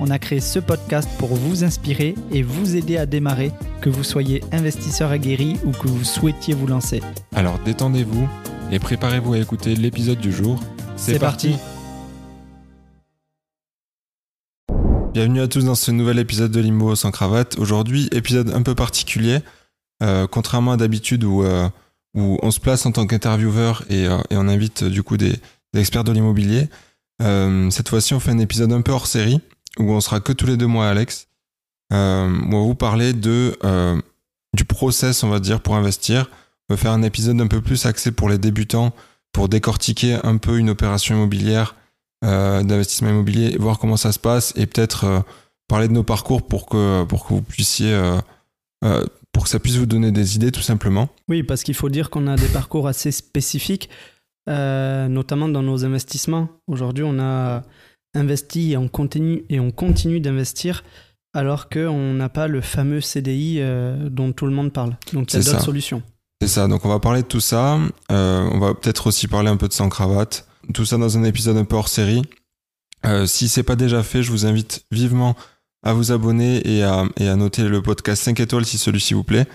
on a créé ce podcast pour vous inspirer et vous aider à démarrer, que vous soyez investisseur aguerri ou que vous souhaitiez vous lancer. Alors détendez-vous et préparez-vous à écouter l'épisode du jour. C'est parti. Bienvenue à tous dans ce nouvel épisode de Limo sans cravate. Aujourd'hui, épisode un peu particulier. Euh, contrairement à d'habitude où, euh, où on se place en tant qu'intervieweur et, euh, et on invite du coup des, des experts de l'immobilier. Euh, cette fois-ci, on fait un épisode un peu hors série où on sera que tous les deux mois, Alex. Euh, où on va vous parler de, euh, du process, on va dire, pour investir. On va faire un épisode un peu plus axé pour les débutants, pour décortiquer un peu une opération immobilière, euh, d'investissement immobilier, voir comment ça se passe et peut-être parler de nos parcours pour que, pour que vous puissiez, pour que ça puisse vous donner des idées tout simplement. Oui, parce qu'il faut dire qu'on a des parcours assez spécifiques, notamment dans nos investissements. Aujourd'hui, on a investi et on continue, et on continue d'investir alors qu'on n'a pas le fameux CDI euh, dont tout le monde parle. Donc il y a C'est d'autres ça. solutions. C'est ça, donc on va parler de tout ça. Euh, on va peut-être aussi parler un peu de sans cravate. Tout ça dans un épisode un peu hors série. Euh, si c'est pas déjà fait, je vous invite vivement à vous abonner et à, et à noter le podcast 5 étoiles si celui-ci vous plaît.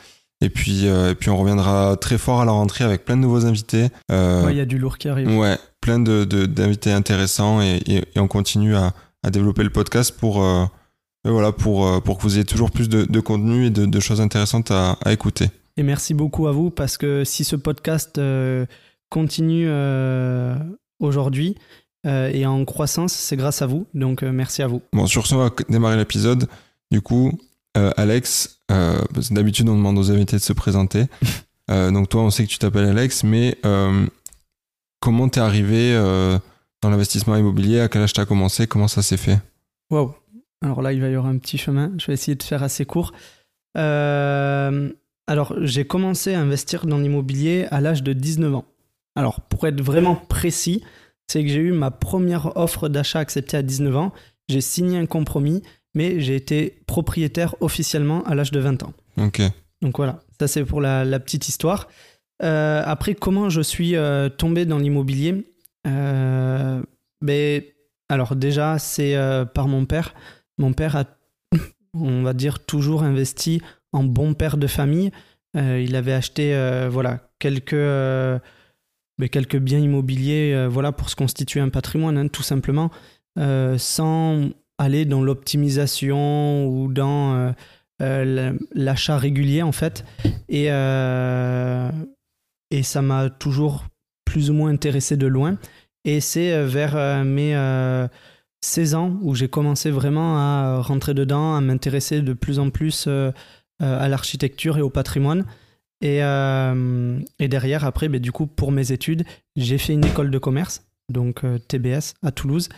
Et puis, et puis on reviendra très fort à la rentrée avec plein de nouveaux invités. Ouais, Il y a du lourd qui arrive. Ouais, plein de, de- d'invités intéressants et, et- et on continue à, à développer le podcast pour, euh, voilà, pour, euh, pour que vous ayez toujours plus de, de contenu et de, de choses intéressantes à, à écouter. Et merci beaucoup à vous parce que si ce podcast euh, continue euh, aujourd'hui et en croissance, c'est grâce à vous. Donc merci à vous. Bon, sur ce, on va démarrer l'épisode. Du coup, Alex, d'habitude, on demande aux invités de se présenter. Donc, toi, on sait que tu t'appelles Alex, mais comment t'es arrivé euh, dans l'investissement immobilier À quel âge t'as commencé Comment ça s'est fait? Waouh. Alors là, il va y avoir un petit chemin. Je vais essayer de faire assez court. Euh, alors, j'ai commencé à investir dans l'immobilier à l'âge de 19 ans. Alors, pour être vraiment précis, c'est que j'ai eu ma première offre d'achat acceptée à 19 ans. J'ai signé un compromis, mais j'ai été propriétaire officiellement à l'âge de 20 ans. Ok. Donc voilà, ça c'est pour la, la petite histoire. Euh, après, comment je suis euh, tombé dans l'immobilier? Euh, ben, Alors déjà, c'est par mon père. Mon père a, on va dire, toujours investi en bon père de famille. Il avait acheté voilà, quelques, ben, quelques biens immobiliers voilà, pour se constituer un patrimoine, hein, tout simplement, sans aller dans l'optimisation ou dans... l'achat régulier en fait et, et ça m'a toujours plus ou moins intéressé de loin. Et c'est euh, vers euh, mes euh, 16 ans où j'ai commencé vraiment à rentrer dedans à m'intéresser de plus en plus euh, euh, à l'architecture et au patrimoine. Et, euh, et derrière après ben, du coup pour mes études j'ai fait une école de commerce donc euh, TBS à Toulouse.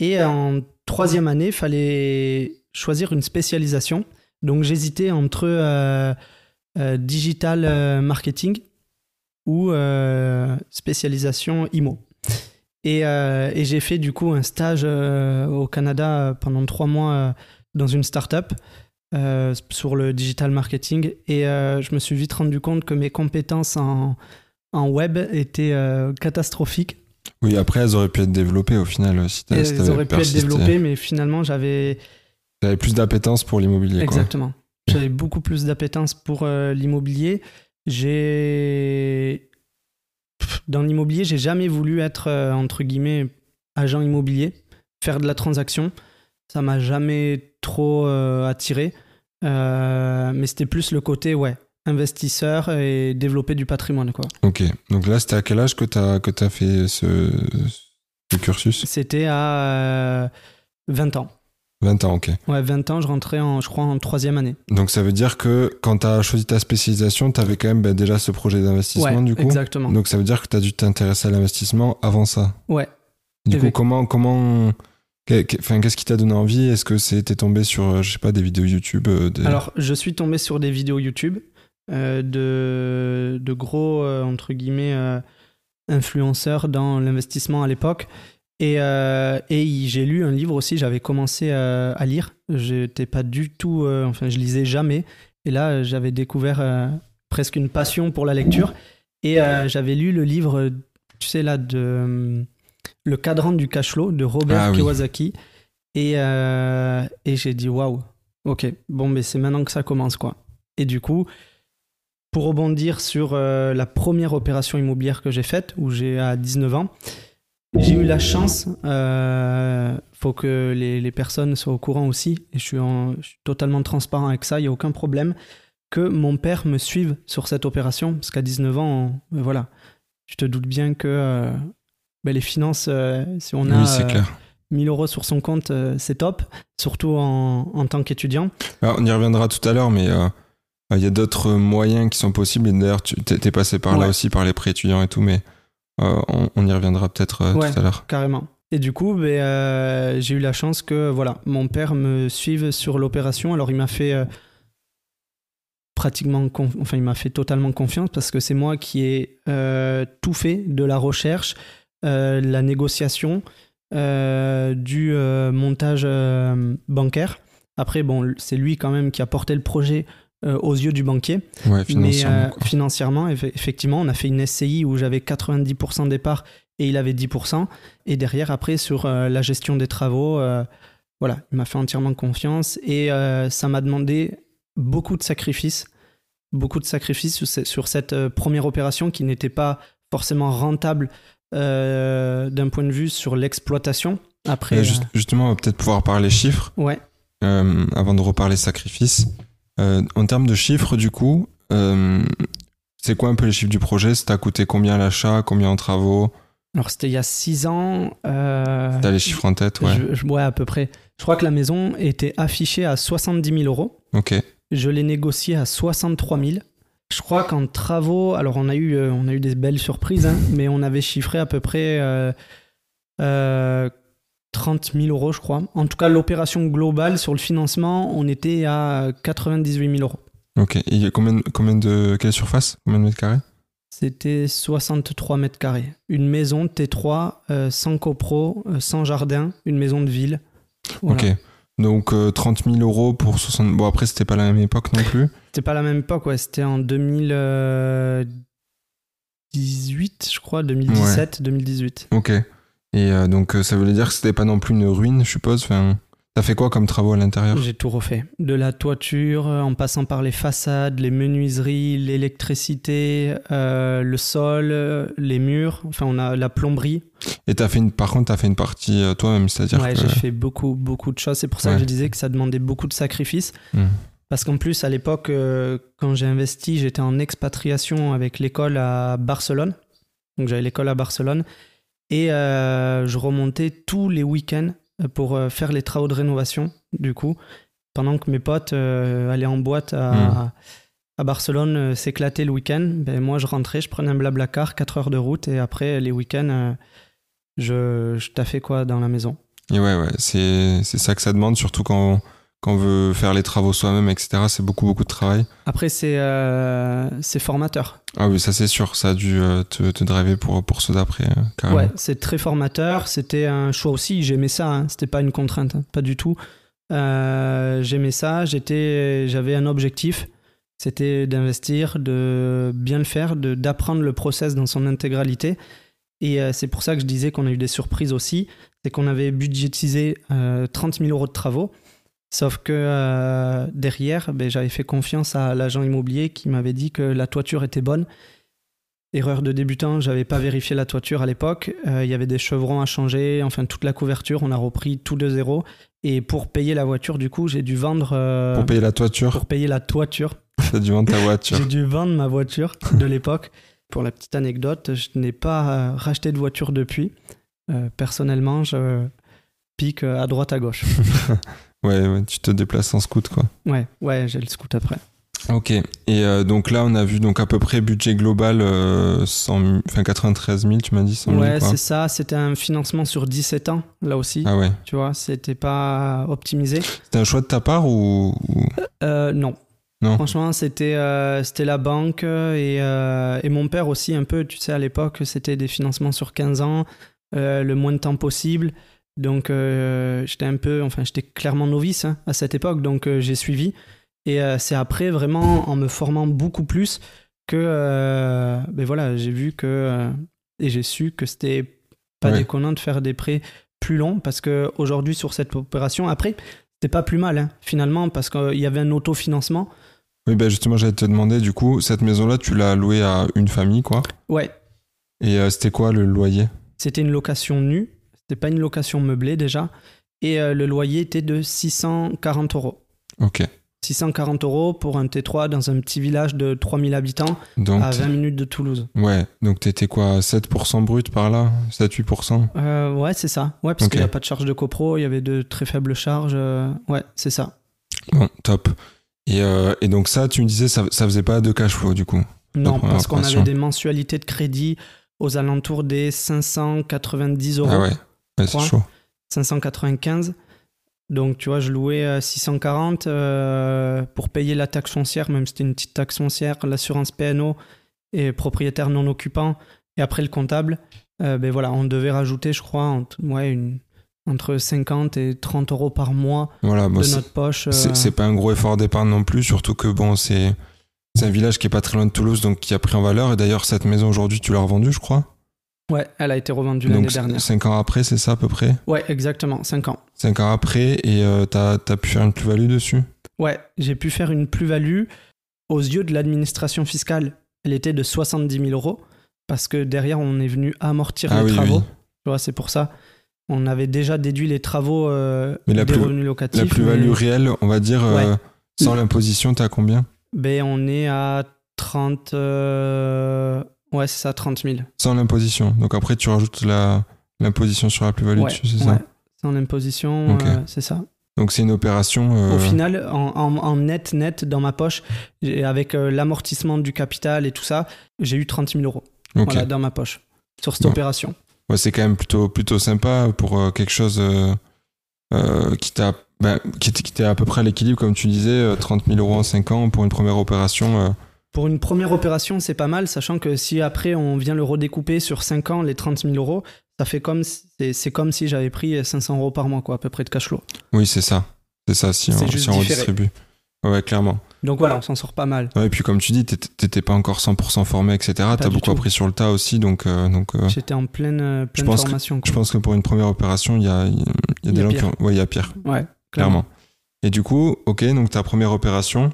Et en troisième année il fallait choisir une spécialisation. Donc j'hésitais entre euh, euh, digital euh, marketing ou euh, spécialisation IMO. Et, euh, et j'ai fait du coup un stage euh, au Canada pendant trois mois dans une start-up sur le digital marketing. Et je me suis vite rendu compte que mes compétences en, en web étaient catastrophiques. Oui, après, elles auraient pu être développées au final. Si Elles auraient pu être développées, mais finalement j'avais T'avais plus d'appétence pour l'immobilier. Exactement. J'avais beaucoup plus d'appétence pour euh, l'immobilier. J'ai. Dans l'immobilier, j'ai jamais voulu être, euh, entre guillemets, agent immobilier, faire de la transaction. Ça m'a jamais trop euh, attiré. Euh, mais c'était plus le côté, ouais, investisseur et développer du patrimoine, quoi. Ok. Donc là, c'était à quel âge que t'as que t'as fait ce, ce cursus? C'était à euh, 20 ans. 20 ans, ok. Ouais, 20 ans, je rentrais, en, je crois, en troisième année. Donc ça veut dire que quand t'as choisi ta spécialisation, t'avais quand même ben, déjà ce projet d'investissement Ouais, du coup. exactement. Donc ça veut dire que t'as dû t'intéresser à l'investissement avant ça. Ouais. Du coup, comment comment Enfin, qu'est-ce qui t'a donné envie? Est-ce que c'était tombé sur, euh, je sais pas, des vidéos YouTube euh, des- Alors, je suis tombé sur des vidéos YouTube. euh, de, de gros, euh, entre guillemets, euh, influenceurs dans l'investissement à l'époque. Et, euh, et j'ai lu un livre aussi, j'avais commencé euh, à lire. J'étais pas du tout, euh, enfin, je lisais jamais. Et là, j'avais découvert euh, presque une passion pour la lecture. Et j'avais lu le livre, tu sais, là, de Le cadran du cash flow de Robert Ah oui. Kiyosaki. Et, et j'ai dit, waouh, ok, bon, mais c'est maintenant que ça commence, quoi. Et du coup, pour rebondir sur la première opération immobilière que j'ai faite, où j'ai à 19 ans, j'ai eu la chance, euh, faut que les, les personnes soient au courant aussi, et je suis, en- je suis totalement transparent avec ça, il n'y a aucun problème, que mon père me suive sur cette opération, parce qu'à 19 ans, on- euh, voilà, tu te doutes bien que euh, ben, les finances, euh, si on a oui, c'est euh, clair. 1000 euros sur son compte, c'est top, surtout en, en tant qu'étudiant. Alors, on y reviendra tout à l'heure, mais euh, il y a d'autres moyens qui sont possibles. Et d'ailleurs, tu t'es t'es passé par là aussi, par les prêts étudiants et tout, mais on, on y reviendra peut-être euh, Ouais. tout à l'heure. Carrément. Et du coup, ben, euh, j'ai eu la chance que voilà, mon père me suive sur l'opération. Alors, il m'a fait euh, pratiquement, enfin, il m'a fait totalement confiance parce que c'est moi qui ai euh, tout fait de la recherche, euh, la négociation, euh, du euh, montage euh, bancaire. Après, bon, c'est lui quand même qui a porté le projet euh, aux yeux du banquier. Ouais, Mais financièrement. euh, quoi. financièrement, eff- effectivement, on a fait une SCI où j'avais 90% des parts et il avait 10%. Et derrière, après, sur euh, la gestion des travaux, euh, voilà, il m'a fait entièrement confiance et euh, ça m'a demandé beaucoup de sacrifices. Beaucoup de sacrifices sur, ce- sur cette euh, première opération qui n'était pas forcément rentable euh, d'un point de vue sur l'exploitation. Après, justement, on va peut-être pouvoir parler chiffres euh, ouais, euh, avant de reparler sacrifices. Euh, en termes de chiffres, du coup, euh, c'est quoi un peu les chiffres du projet? Ça t'a coûté combien à l'achat, combien en travaux? Alors c'était il y a 6 ans. euh, T'as les chiffres en tête, ouais. je- je- ouais, à peu près. Je crois que la maison était affichée à 70 000 euros. Ok. Je l'ai négocié à 63 000. Je crois qu'en travaux, alors on a eu, on a eu des belles surprises, hein, mais on avait chiffré à peu près euh, 30 000 euros, je crois. En tout cas, l'opération globale sur le financement, on était à 98 000 euros. Ok. Et il y a combien, de- combien de. Quelle surface? Combien de mètres carrés? C'était 63 mètres carrés. Une maison T3, euh, sans copro, euh, sans jardin, une maison de ville. Voilà. Ok. Donc euh, 30 000 euros pour 60. Bon, après, c'était pas la même époque non plus. C'était pas la même époque, ouais. C'était en 2018, je crois, 2017, 2018. Ok. Et euh, donc, euh, ça voulait dire que c'était pas non plus une ruine, je suppose. Enfin, t'as fait quoi comme travaux à l'intérieur? J'ai tout refait. De la toiture, euh, en passant par les façades, les menuiseries, l'électricité, euh, le sol, les murs. Enfin, on a la plomberie. Et t'as fait une. Par contre, t'as fait une partie toi-même, c'est-à-dire Ouais, que. j'ai fait beaucoup, beaucoup de choses. C'est pour ça Ouais. que je disais que ça demandait beaucoup de sacrifices. Hmm. Parce qu'en plus, à l'époque, euh, quand j'ai investi, j'étais en expatriation avec l'école à Barcelone. Donc j'avais l'école à Barcelone. Et euh, je remontais tous les week-ends pour euh, faire les travaux de rénovation, du coup. Pendant que mes potes euh, allaient en boîte à, Mm. à Barcelone euh, s'éclater le week-end, ben, moi je rentrais, je prenais un blablacar, 4 heures de route, et après les week-ends, euh, je, je taffais quoi dans la maison. Et ouais, ouais, c'est c'est ça que ça demande, surtout quand, quand on veut faire les travaux soi-même, etc. C'est beaucoup, beaucoup de travail. Après, c'est euh, c'est formateur. Ah oui, ça c'est sûr, ça a dû euh, te, te driver pour, pour ceux d'après, euh. Ouais, c'est très formateur. C'était un choix aussi. J'aimais ça. Hein. C'était pas une contrainte, hein. pas du tout. Euh, J'aimais ça. J'étais, j'avais un objectif. C'était d'investir, de bien le faire, de d'apprendre le process dans son intégralité. Et euh, c'est pour ça que je disais qu'on a eu des surprises aussi. C'est qu'on avait budgétisé euh, 30 000 euros de travaux. Sauf que euh, derrière, ben, j'avais fait confiance à l'agent immobilier qui m'avait dit que la toiture était bonne. Erreur de débutant, j'avais pas vérifié la toiture à l'époque. Euh, Il y avait des chevrons à changer, enfin toute la couverture, on a repris tout de zéro. Et pour payer la voiture, du coup, j'ai dû vendre. euh, Pour payer la toiture, pour payer la toiture, t'as dû vendre ta voiture. j'ai dû vendre ma voiture de l'époque. Pour la petite anecdote, je n'ai pas racheté de voiture depuis. Personnellement, je pique à droite à gauche. Ouais, ouais, tu te déplaces en scoot, quoi. Ouais, ouais, j'ai le scoot après. Ok. Et euh, donc là, on a vu donc à peu près budget global euh, 100 000 enfin 93 000, tu m'as dit 100 000 Ouais, c'est ça. C'était un financement sur 17 ans, là aussi. Ah ouais. Tu vois, c'était pas optimisé. C'était un choix de ta part ou, Euh, non. Non. Franchement, c'était euh, c'était la banque et, euh, et mon père aussi un peu. Tu sais, à l'époque, c'était des financements sur 15 ans, euh, le moins de temps possible. Donc, euh, j'étais un peu, enfin, j'étais clairement novice hein, à cette époque, donc euh, j'ai suivi. Et euh, c'est après, vraiment, en me formant beaucoup plus, que ben voilà, j'ai vu que et j'ai su que c'était pas Ouais. déconnant de faire des prêts plus longs parce que aujourd'hui sur cette opération, après, c'était pas plus mal hein, finalement parce qu'il y avait un autofinancement. Oui, bah justement, j'allais te demander, du coup, cette maison-là, tu l'as louée à une famille, quoi? Ouais, Et euh, c'était quoi le loyer? C'était une location nue, c'était pas une location meublée déjà, et euh, le loyer était de 640 euros. Ok. 640 euros pour un T3 dans un petit village de 3000 habitants Donc, à 20 minutes de Toulouse. ouais, donc t'étais quoi, 7% brut par là 7-8% Euh, ouais, c'est ça. Ouais, parce qu'il n'y a pas de charge de copro, il y avait de très faibles charges. euh, Ouais, c'est ça. Bon, top. Et, euh, et donc ça, tu me disais, ça, ça faisait pas de cash flow, du coup Non, parce qu'on avait des mensualités de crédit aux alentours des 590 euros, Ah ouais, ouais c'est Quoi chaud. 595. Donc, tu vois, je louais euh, 640 euh, pour payer la taxe foncière, même si c'était une petite taxe foncière, l'assurance PNO et propriétaire non occupant, et après le comptable. Euh, ben voilà, on devait rajouter, je crois, entre, ouais, une, entre 50 et 30 euros par mois Voilà, bon, de notre poche. euh, c'est pas un gros effort d'épargne non plus, surtout que bon, c'est c'est un village qui est pas très loin de Toulouse, donc qui a pris en valeur. Et d'ailleurs, cette maison aujourd'hui, tu l'as revendue, je crois? Ouais, elle a été revendue l'année dernière. 5 ans après, c'est ça à peu près? Ouais, exactement, 5 ans. 5 ans après, et euh, t'as as pu faire une plus-value dessus? Ouais, j'ai pu faire une plus-value aux yeux de l'administration fiscale. Elle était de 70 000 euros parce que derrière, on est venu amortir Ah les oui, travaux. oui. Tu vois, c'est pour ça. On avait déjà déduit les travaux euh, Mais la des plus- revenus locatifs. La plus-value mais- réelle, on va dire, euh, sans l'imposition, t'as combien? Ben, on est à 30. Ouais, c'est ça, 30 000. Sans l'imposition. Donc après, tu rajoutes la l'imposition sur la plus-value Ouais, dessus, c'est ouais. ça Sans l'imposition, euh, c'est ça. Donc c'est une opération. euh, Au final, en, en- en net, net, dans ma poche, avec euh, l'amortissement du capital et tout ça, j'ai eu 30 000 euros voilà, dans ma poche sur cette Bon. opération. Ouais, c'est quand même plutôt, plutôt sympa pour quelque chose qui t'a ben, qui était à peu près à l'équilibre, comme tu disais, euh, 30 000 euros en 5 ans pour une première opération. Pour une première opération, c'est pas mal, sachant que si après on vient le redécouper sur 5 ans, les 30 000 euros, ça fait comme c'est c'est comme si j'avais pris 500 euros par mois, quoi, à peu près de cash flow. Oui, c'est ça. C'est ça, si on, si redistribue. Ouais, clairement. Donc voilà, on s'en sort pas mal. Ouais, et puis comme tu dis, t'étais pas encore 100% formé, etc. T'as beaucoup tout. appris sur le tas aussi, donc, euh, donc euh, J'étais en pleine, euh, pleine pense que- formation. je pense que pour une première opération, il y a, y a- y des gens qui ont... Ouais, il y a pire, Ouais, clairement. clairement. Et du coup, ok, donc ta première opération,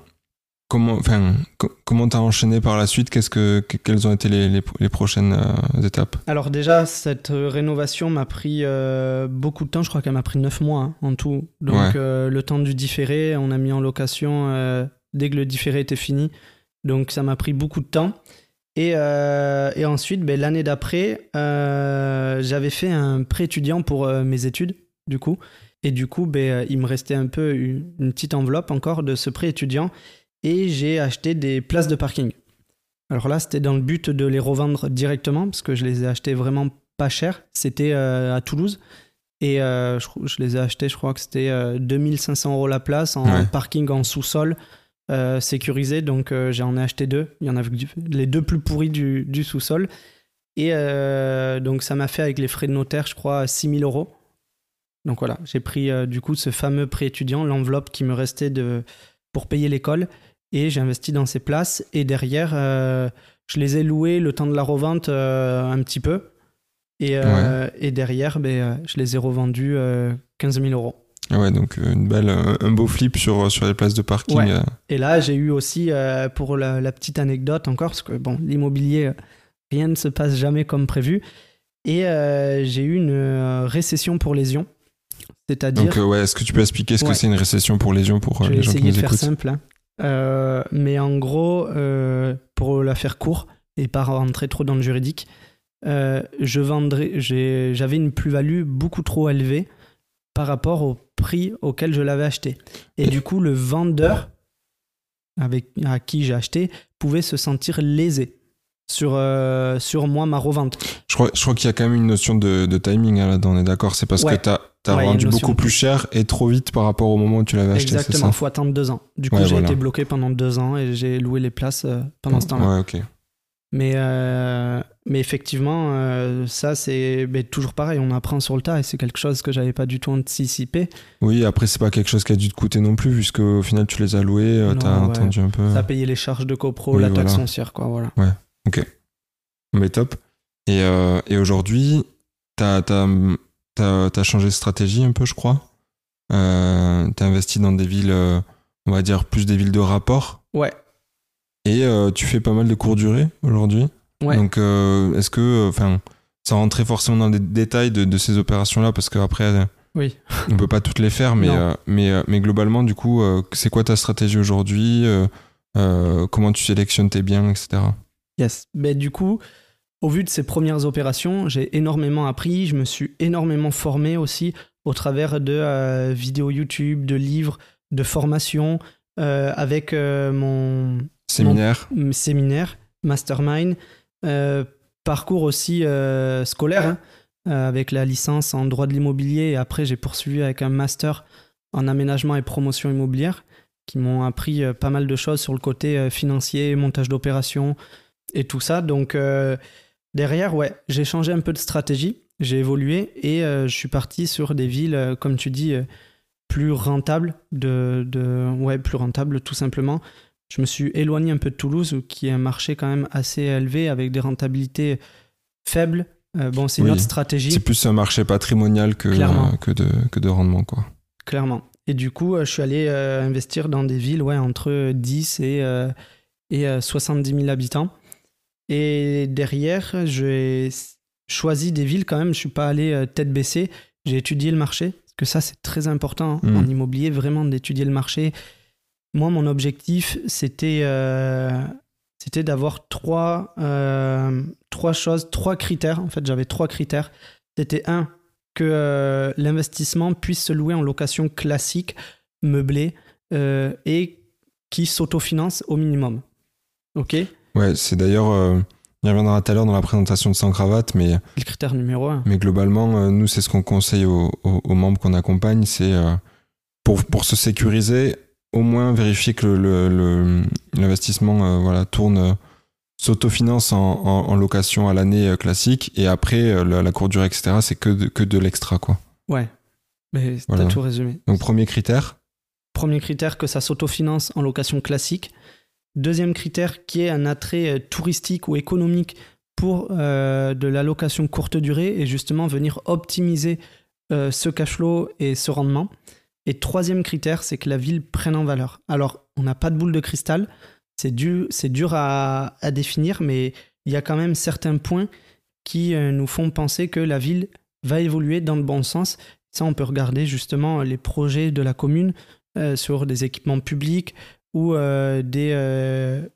comment enfin, co- comment t'as enchaîné par la suite? Qu'est-ce que, que- Quelles ont été les, les, les prochaines euh, étapes? Alors déjà, cette euh, rénovation m'a pris euh, beaucoup de temps. Je crois qu'elle m'a pris 9 mois hein, en tout. Donc Ouais. euh, le temps du différé, on a mis en location dès que le différé était fini. Donc ça m'a pris beaucoup de temps. Et, et ensuite, ben, l'année d'après, j'avais fait un prêt étudiant pour mes études, du coup. Et du coup, ben, il me restait un peu une, une petite enveloppe encore de ce prêt étudiant. Et j'ai acheté des places de parking. Alors là, c'était dans le but de les revendre directement, parce que je les ai achetés vraiment pas cher. C'était euh, à Toulouse. Et euh, je, je les ai achetés, je crois que c'était euh, 2500 euros la place en Ouais. parking en sous-sol euh, sécurisé. Donc euh, j'en ai acheté deux. Il y en avait du- les deux plus pourris du, du sous-sol. Et euh, donc ça m'a fait avec les frais de notaire, je crois, 6000 euros. Donc voilà, j'ai pris euh, du coup ce fameux prêt étudiant, l'enveloppe qui me restait de, pour payer l'école. Et j'ai investi dans ces places. Et derrière, euh, je les ai louées le temps de la revente euh, un petit peu. Et, euh, et derrière, ben, je les ai revendus euh, 15 000 euros. Ah Ouais, donc une belle, un, beau flip sur, sur les places de parking. Ouais. Et là, j'ai eu aussi, pour la, la petite anecdote encore, parce que bon, l'immobilier, rien ne se passe jamais comme prévu. Et j'ai eu une récession pour lésion. C'est-à-dire, Donc ouais, est-ce que tu peux expliquer ce Ouais. que c'est une récession pour lésion pour je vais les gens qui essayer nous de faire écoutent? simple. hein. Euh, mais en gros, euh, pour la faire court et pas rentrer trop dans le juridique, euh, j'avais une plus-value beaucoup trop élevée par rapport au prix auquel je l'avais acheté. Et Et- du coup, le vendeur avec, à qui j'ai acheté pouvait se sentir lésé. Sur, euh, sur moi, ma revente. Je crois, je crois qu'il y a quand même une notion de, de timing hein, là-dedans, on est d'accord C'est parce Ouais. que tu as, Ouais, il une notion beaucoup plus cher et trop vite par rapport au moment où tu l'avais acheté, Exactement, ça faut attendre deux ans. Du coup, Ouais, j'ai voilà. été bloqué pendant deux ans et j'ai loué les places euh, pendant ce temps-là. Ouais, ok. Mais, euh, mais effectivement, euh, ça, c'est toujours pareil. On apprend sur le tas et c'est quelque chose que j'avais pas du tout anticipé. Oui, après, c'est pas quelque chose qui a dû te coûter non plus, puisque au final, tu les as loués, Non, t'as ouais. attendu un peu. Ça a payé les charges de copro, Oui, la taxe voilà. foncière, quoi. Voilà. Mais top. Et, euh, et aujourd'hui, t'as as, changé de stratégie un peu, je crois. Euh, t'as investi dans des villes, euh, on va dire, plus des villes de rapport. Ouais, Et euh, tu fais pas mal de courts durée aujourd'hui. ouais. Donc, est-ce que, enfin, sans rentrer forcément dans les détails de, de ces opérations-là, parce qu'après, Oui. on peut pas toutes les faire, mais, mais, mais globalement, du coup, c'est quoi ta stratégie aujourd'hui Comment tu sélectionnes tes biens, etc. Yes. Du coup, au vu de ces premières opérations, j'ai énormément appris. Je me suis énormément formé aussi au travers de euh, vidéos YouTube, de livres, de formations, euh, avec euh, mon, Séminaire mastermind, parcours aussi scolaire, hein, avec la licence en droit de l'immobilier. Et après, j'ai poursuivi avec un master en aménagement et promotion immobilière, qui m'ont appris pas mal de choses sur le côté financier, montage d'opérations et tout ça. Donc, euh, derrière, ouais, j'ai changé un peu de stratégie, j'ai évolué et euh, je suis parti sur des villes, euh, comme tu dis, plus rentables, de, de, ouais, plus rentables tout simplement. Je me suis éloigné un peu de Toulouse, qui est un marché quand même assez élevé avec des rentabilités faibles. Euh, bon, c'est une autre stratégie. C'est plus un marché patrimonial que, que, de, que de rendement, quoi. Clairement. Et du coup, je suis allé euh, investir dans des villes ouais, entre 10 et, euh, et euh, 70 000 habitants. Et derrière, j'ai choisi des villes quand même. Je suis pas allé euh, tête baissée. J'ai étudié le marché. Parce que ça, c'est très important hein, Mm. en immobilier, vraiment d'étudier le marché. Moi, mon objectif, c'était euh, c'était d'avoir trois, euh, trois choses, trois critères. En fait, j'avais trois critères. C'était un, que euh, l'investissement puisse se louer en location classique, meublée, et qui s'autofinance au minimum. Ok? Ouais, c'est d'ailleurs. euh, y reviendra tout à l'heure dans la présentation de Sans Cravate, mais, Le critère numéro un. mais globalement, euh, nous, c'est ce qu'on conseille aux, aux- aux membres qu'on accompagne c'est euh, pour, pour se sécuriser, au moins vérifier que le- le- l'investissement euh, voilà, tourne, s'autofinance en, en- en location à l'année classique, et après, la, la durée, etc., c'est que de, que de l'extra, quoi. Ouais. Mais Voilà. t'as tout résumé. Donc, premier critère, Premier critère, que ça s'autofinance en location classique. Deuxième critère, qui est un attrait euh, touristique ou économique pour euh, de la location courte durée et justement venir optimiser euh, ce cash flow et ce rendement. Et troisième critère, c'est que la ville prenne en valeur. Alors, on n'a pas de boule de cristal, c'est dur, à, définir, mais il y a quand même certains points qui nous font penser que la ville va évoluer dans le bon sens. Ça, on peut regarder justement les projets de la commune sur des équipements publics ou euh, des, euh,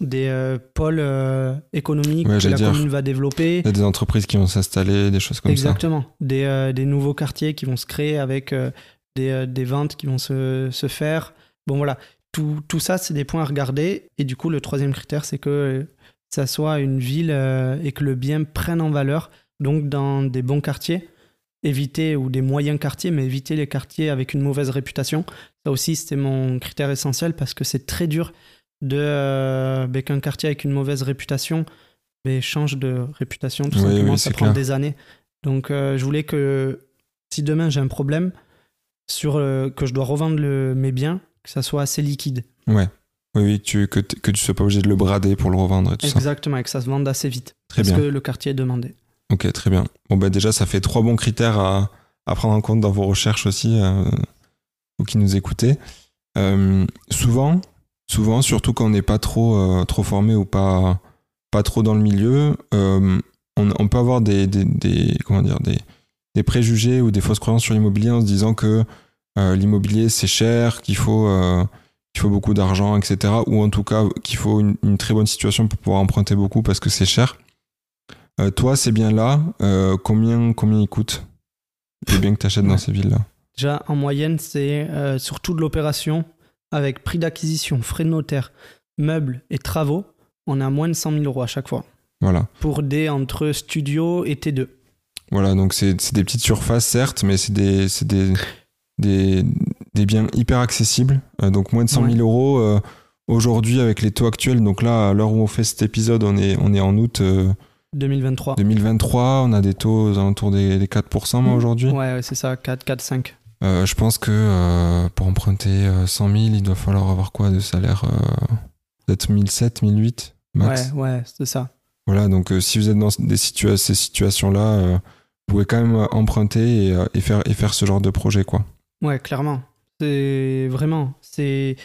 des euh, pôles euh, économiques Ouais, que la dire. commune va développer. il y a des entreprises qui vont s'installer, des choses comme Exactement. Des, euh, des nouveaux quartiers qui vont se créer avec des, des ventes qui vont se, se faire. Bon, voilà. Tout, tout ça, c'est des points à regarder. Et du coup, le troisième critère, c'est que ça soit une ville et que le bien prenne en valeur. Donc, dans des bons quartiers, éviter, ou des moyens quartiers, mais éviter les quartiers avec une mauvaise réputation. Ça aussi, c'était mon critère essentiel parce que c'est très dur de euh, ben, qu'un quartier avec une mauvaise réputation ben, change de réputation, tout Oui, simplement. oui, ça prend clair. des années. Donc, euh, je voulais que si demain j'ai un problème, sur euh, que je dois revendre le- mes biens, que ça soit assez liquide. Ouais. Oui, tu, que, que tu sois pas obligé de le brader pour le revendre et tout ça. Exactement, et que ça se vende assez vite. Très parce bien. que le quartier est demandé. Ok, très bien. Bon, bah déjà, ça fait trois bons critères à, à prendre en compte dans vos recherches aussi, euh, vous qui nous écoutez. Euh, souvent, souvent, surtout quand on n'est pas trop, euh, trop formé ou pas, pas trop dans le milieu, euh, on, on peut avoir des, des, des- comment dire, des, des préjugés ou des fausses croyances sur l'immobilier en se disant que euh, l'immobilier c'est cher, qu'il faut, qu'il faut beaucoup d'argent, etc. Ou en tout cas qu'il faut une, une très bonne situation pour pouvoir emprunter beaucoup parce que c'est cher. Toi, ces biens-là, euh, combien, combien ils coûtent Les biens que tu achètes dans ces villes-là? Déjà, en moyenne, c'est euh, sur toute l'opération, avec prix d'acquisition, frais de notaire, meubles et travaux, on a moins de 100 000 euros à chaque fois. Voilà. Pour des entre studio et T2. Voilà, donc c'est des petites surfaces, certes, mais c'est des, c'est des, des, des biens hyper accessibles. Euh, donc moins de 100 000 Ouais. euros euh, aujourd'hui avec les taux actuels. Donc là, à l'heure où on fait cet épisode, on est, on est en août euh, 2023. 2023. On a des taux aux alentours des, des 4% moi, aujourd'hui. Ouais, ouais, c'est ça, 4, 4, 5. Euh, je pense que euh, pour emprunter euh, 100 000, il doit falloir avoir quoi de salaire euh, Peut-être 1007, 1008 max. Ouais, ouais, c'est ça. Voilà, donc euh, si vous êtes dans des situa- ces situations-là, euh, vous pouvez quand même euh, emprunter et, euh, et faire, et faire ce genre de projet, quoi. Ouais, clairement. C'est vraiment. C'est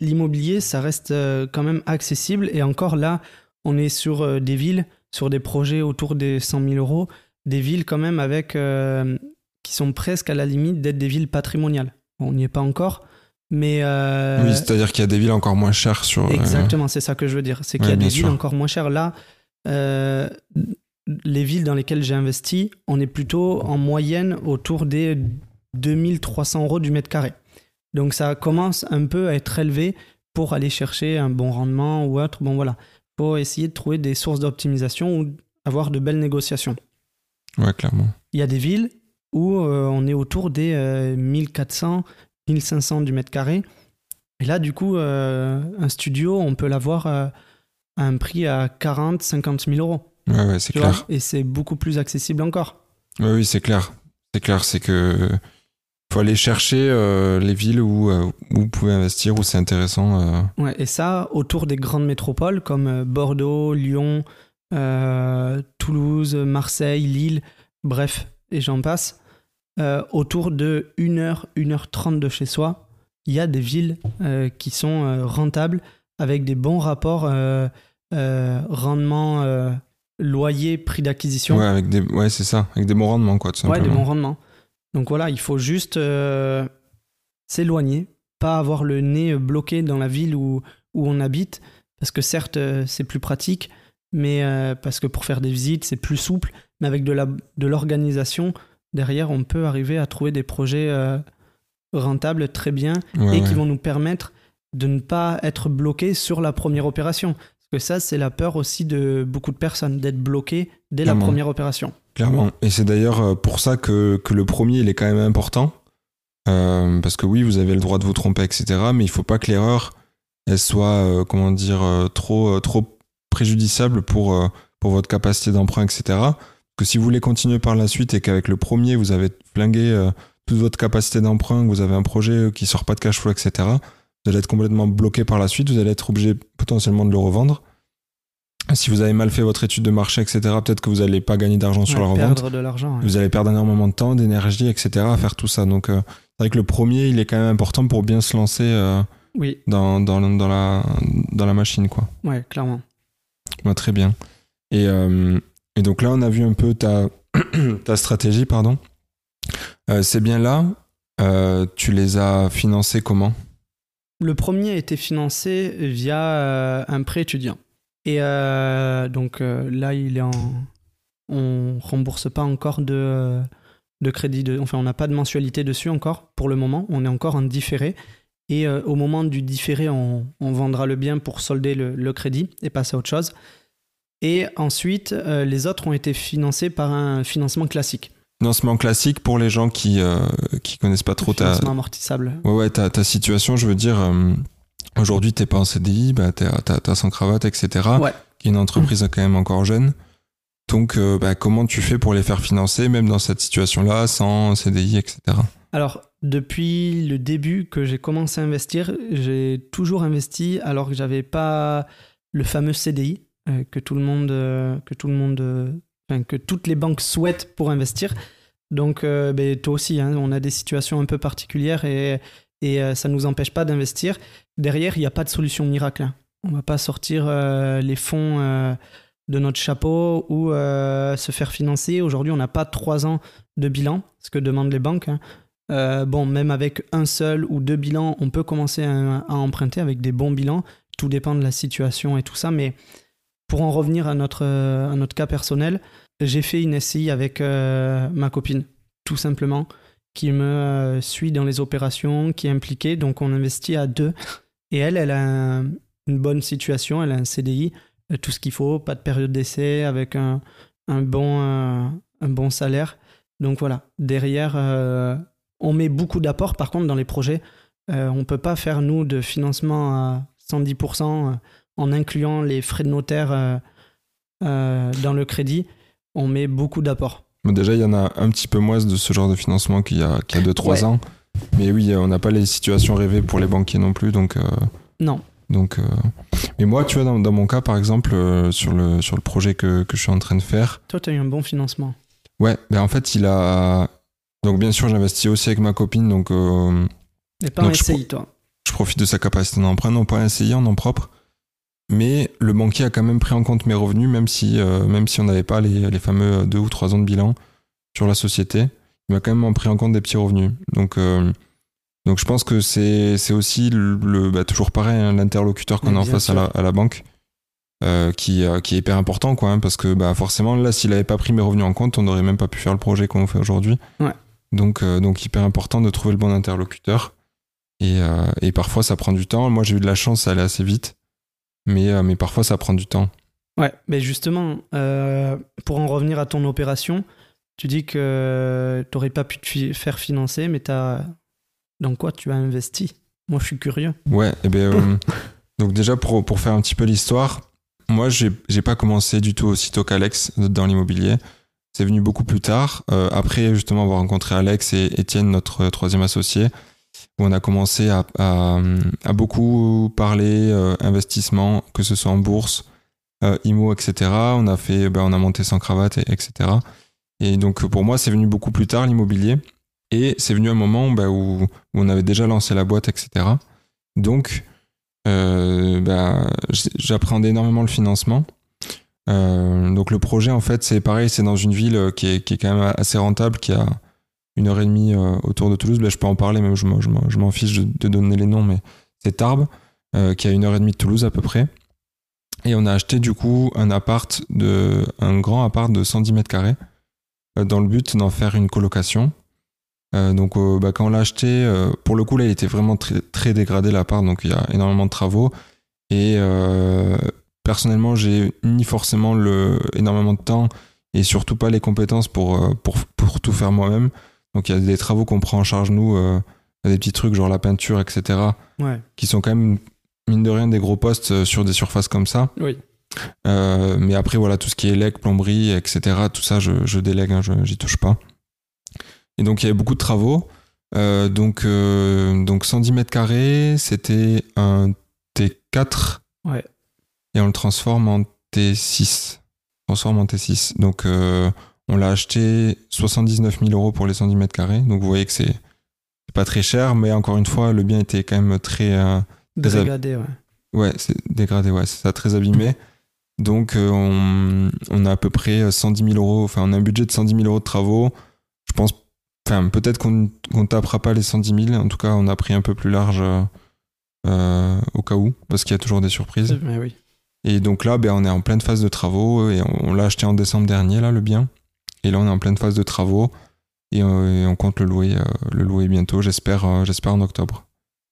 l'immobilier, ça reste euh, quand même accessible. Et encore là, on est sur euh, des villes, sur des projets autour des 100 000 euros, des villes quand même avec euh, qui sont presque à la limite d'être des villes patrimoniales. On n'y est pas encore, mais euh, Oui, c'est-à-dire qu'il y a des villes encore moins chères sur. euh, Exactement, c'est ça que je veux dire. C'est qu'il y a des villes sûr. encore moins chères. Là, euh, les villes dans lesquelles j'ai investi, on est plutôt en moyenne autour des 2300 euros du mètre carré. Donc ça commence un peu à être élevé pour aller chercher un bon rendement ou autre. Bon voilà, faut essayer de trouver des sources d'optimisation ou avoir de belles négociations. Ouais, clairement. Il y a des villes où euh, on est autour des euh, 1400, 1500 du mètre carré. Et là, du coup, euh, un studio, on peut l'avoir euh, à un prix à 40, 50 000 euros. Ouais, ouais, c'est clair. Et c'est beaucoup plus accessible encore. Ouais, oui, c'est clair. C'est clair, c'est que. faut aller chercher euh, les villes où, euh, où vous pouvez investir, où c'est intéressant. euh. Ouais, et ça, autour des grandes métropoles comme euh, Bordeaux, Lyon, euh, Toulouse, Marseille, Lille, bref, et j'en passe, euh, autour de 1h, 1h30 de chez soi, il y a des villes euh, qui sont euh, rentables avec des bons rapports rendement, loyer, prix d'acquisition. Ouais, avec des... ouais c'est ça. Avec des bons rendements, quoi, tout Ouais, des bons rendements. Donc voilà, il faut juste s'éloigner, pas avoir le nez bloqué dans la ville où, où on habite, parce que certes, c'est plus pratique, mais euh, parce que pour faire des visites, c'est plus souple, mais avec de la- de l'organisation, derrière, on peut arriver à trouver des projets euh, rentables très bien Ouais, et ouais. qui vont nous permettre de ne pas être bloqué sur la première opération. Parce que ça, c'est la peur aussi de beaucoup de personnes, d'être bloqué dès la première opération. Clairement. Et c'est d'ailleurs euh, pour ça que, que le premier, il est quand même important. Euh, parce que oui, vous avez le droit de vous tromper, etc. Mais il faut pas que l'erreur, elle soit, euh, comment dire, trop, trop préjudiciable pour, pour votre capacité d'emprunt, etc. Que si vous voulez continuer par la suite et qu'avec le premier, vous avez flingué euh, toute votre capacité d'emprunt, que vous avez un projet euh, qui sort pas de cash flow, etc., vous allez être complètement bloqué par la suite, vous allez être obligé potentiellement de le revendre. Si vous avez mal fait votre étude de marché, etc., peut-être que vous n'allez pas gagner d'argent sur la revente de l'argent. ouais. vous allez perdre énormément de temps, d'énergie, etc. à faire tout ça. Donc, euh, c'est vrai que le premier, il est quand même important pour bien se lancer euh, Oui, dans, dans, dans, la, dans la machine, quoi. ouais, clairement. Ouais, très bien. Et, euh, et donc là, on a vu un peu ta, stratégie, pardon. Euh, ces biens-là, euh, tu les as financés comment? Le premier a été financé via euh, un prêt étudiant. Et donc là, il est en. On rembourse pas encore de, de crédit. De... Enfin, on n'a pas de mensualité dessus encore pour le moment. On est encore en différé. Et au moment du différé, on, vendra le bien pour solder le crédit et passer à autre chose. Et ensuite, euh, les autres ont été financés par un financement classique. Financement classique pour les gens qui euh, qui connaissent pas trop ta, financement amortissable. Ouais, ouais, ta, ta situation, je veux dire, euh, aujourd'hui, t'es pas en CDI, bah, t'es t'as sans cravate, etc. Ouais. Qui est une entreprise quand même encore jeune. Donc, euh, bah, comment tu fais pour les faire financer, même dans cette situation-là, sans CDI, etc. Alors, depuis le début que j'ai commencé à investir, j'ai toujours investi alors que j'avais pas le fameux CDI que tout le monde, euh, que tout le monde, euh, que toutes les banques souhaitent pour investir. Donc, euh, ben, toi aussi, hein, on a des situations un peu particulières et, et euh, ça ne nous empêche pas d'investir. Derrière, il n'y a pas de solution miracle. hein. On va pas sortir euh, les fonds euh, de notre chapeau ou euh, se faire financer. Aujourd'hui, on n'a pas trois ans de bilan, ce que demandent les banques. hein. Euh, bon, même avec un seul ou deux bilans, on peut commencer à, à emprunter avec des bons bilans. Tout dépend de la situation et tout ça. Mais pour en revenir à notre, euh, à notre cas personnel, j'ai fait une SCI avec euh, ma copine, tout simplement, qui me euh, suit dans les opérations, qui est impliquée. Donc on investit à deux. Et elle, elle a un- une bonne situation, elle a un CDI. tout ce qu'il faut, pas de période d'essai, avec un, un bon, un bon salaire. Donc voilà, derrière, on met beaucoup d'apports. Par contre, dans les projets, on ne peut pas faire, nous, de financement à 110% en incluant les frais de notaire dans le crédit. On met beaucoup d'apports. Déjà, il y en a un petit peu moins de ce genre de financement qu'il y a 2-3 ans. Mais oui, on n'a pas les situations rêvées pour les banquiers non plus. Donc, non. Donc, mais moi, tu vois, dans, dans mon cas, par exemple, sur, le, sur le projet que, que, je suis en train de faire. Toi, tu as eu un bon financement. Ouais, ben en fait, il a. Donc, bien sûr, j'investis aussi avec ma copine. Donc, mais pas un SCI, toi. Je profite de sa capacité d'emprunt, non pas un SCI en nom propre. Mais le banquier a quand même pris en compte mes revenus, même si, même si on n'avait pas les, les, fameux 2 ou 3 ans de bilan sur la société. Il m'a quand même pris en compte des petits revenus. Donc, donc je pense que c'est aussi le, bah, toujours pareil, hein, l'interlocuteur qu'on a en face à la, à la, banque. Euh, qui, euh, qui est hyper important quoi hein, parce que bah forcément là s'il avait pas pris mes revenus en compte on n'aurait même pas pu faire le projet qu'on fait aujourd'hui ouais. donc euh, donc hyper important de trouver le bon interlocuteur et, et parfois ça prend du temps moi j'ai eu de la chance ça allait assez vite mais mais parfois ça prend du temps ouais mais justement pour en revenir à ton opération tu dis que tu n'aurais pas pu te faire financer mais as dans quoi tu as investi? Moi, je suis curieux. Ouais, et eh ben, euh, donc déjà, pour, pour faire un petit peu l'histoire, moi, j'ai pas commencé du tout aussitôt qu'Alex dans l'immobilier. C'est venu beaucoup plus tard, euh, après justement avoir rencontré Alex et Étienne, notre troisième associé, où on a commencé à, beaucoup parler euh, investissement, que ce soit en bourse, euh, IMO, etc. On a fait, ben, on a monté sans cravate, et, etc. Et donc pour moi, c'est venu beaucoup plus tard l'immobilier. Et c'est venu un moment bah, où, on avait déjà lancé la boîte, etc. Donc, euh, bah, j'appréhendais énormément le financement. Euh, donc le projet, en fait, c'est pareil, c'est dans une ville qui est, qui est, quand même assez rentable, qui a une heure et demie euh, autour de Toulouse. Je peux en parler, même je m'en fiche de, donner les noms, mais c'est Tarbes, euh, qui a une heure et demie de Toulouse à peu près. Et on a acheté du coup un appart, de, un grand appart de 110 mètres carrés, euh, dans le but d'en faire une colocation. Donc bah, quand on l'a acheté, pour le coup là il était vraiment très, très dégradé l'appart, donc il y a énormément de travaux. Et personnellement j'ai ni forcément le, énormément de temps et surtout pas les compétences pour, pour, pour tout faire moi-même. Donc il y a des travaux qu'on prend en charge nous, des petits trucs genre la peinture, etc. Ouais. Qui sont quand même mine de rien des gros postes sur des surfaces comme ça. Oui. Euh, mais après voilà tout ce qui est élec, plomberie, etc. Tout ça je, je délègue, hein, j'y touche pas. Et donc il y avait beaucoup de travaux. Euh, donc, euh, donc 110 mètres carrés, c'était un T4. Ouais. Et on le transforme en T6. On transforme en T6. Donc euh, on l'a acheté 79 000 euros pour les 110 mètres carrés. Donc vous voyez que c'est pas très cher, mais encore une fois, le bien était quand même très. Euh, dégradé, ouais. Ouais, c'est dégradé, ouais, c'est ça, très abîmé. Donc on, on, a à peu près 110 000 euros, enfin on a un budget de 110 000 euros de travaux. Je pense Enfin, peut-être qu'on ne tapera pas les 110 000. En tout cas, on a pris un peu plus large euh, au cas où, parce qu'il y a toujours des surprises. Mais oui. Et donc là, ben, on est en pleine phase de travaux et on, on l'a acheté en décembre dernier, là, le bien. Et là, on est en pleine phase de travaux et, euh, et on compte le louer, euh, le louer bientôt, j'espère, euh, j'espère en octobre.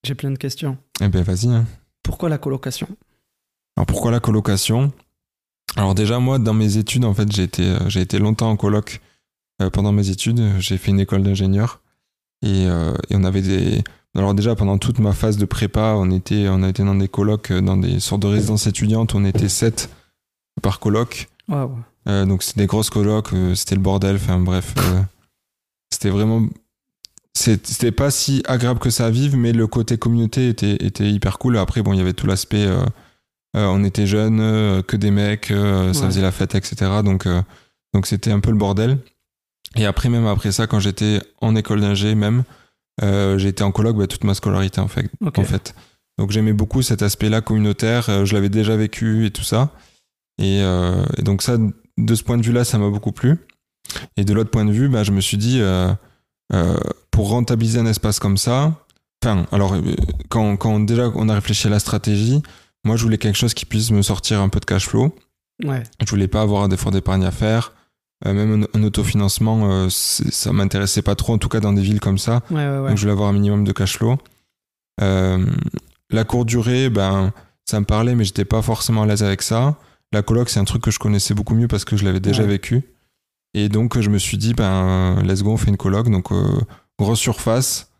J'ai plein de questions. Eh ben, vas-y. Hein. Pourquoi la colocation? Alors, pourquoi la colocation? Alors, déjà, moi, dans mes études, en fait, j'ai été, j'ai été longtemps en coloc pendant mes études. J'ai fait une école d'ingénieur et, et, on avait des. Alors déjà pendant toute ma phase de prépa, on était, on a été dans des colocs, dans des sortes de résidences étudiantes. On était sept par coloc. Wow. Euh, donc c'était des grosses colocs, euh, c'était le bordel. Enfin bref, euh, c'était vraiment. C'était pas si agréable que ça à vivre, mais le côté communauté était, était hyper cool. Après, bon, il y avait tout l'aspect. on était jeunes, que des mecs, ça ouais. faisait la fête, etc. Donc donc c'était un peu le bordel. Et après, même après ça, quand j'étais en école d'ingé, même, euh, été en colloque bah, toute ma scolarité, en fait. Okay. En fait. Donc j'aimais beaucoup cet aspect-là communautaire, euh, je l'avais déjà vécu et tout ça. Et, euh, et, donc ça, de ce point de vue-là, ça m'a beaucoup plu. Et de l'autre point de vue, bah, je me suis dit, euh, euh, pour rentabiliser un espace comme ça, enfin, alors, quand, quand déjà on a réfléchi à la stratégie, moi je voulais quelque chose qui puisse me sortir un peu de cash flow. Ouais. Je voulais pas avoir des fonds d'épargne à faire. Euh, même un, un autofinancement, euh, ça m'intéressait pas trop, en tout cas dans des villes comme ça. Ouais, ouais, ouais. Donc je voulais avoir un minimum de cash flow. Euh, la courte durée, ben, ça me parlait, mais j'étais pas forcément à l'aise avec ça. La coloc, c'est un truc que je connaissais beaucoup mieux parce que je l'avais déjà Ouais. vécu. Et donc, je me suis dit, ben, let's go, on fait une coloc. Donc, euh, grosse surface.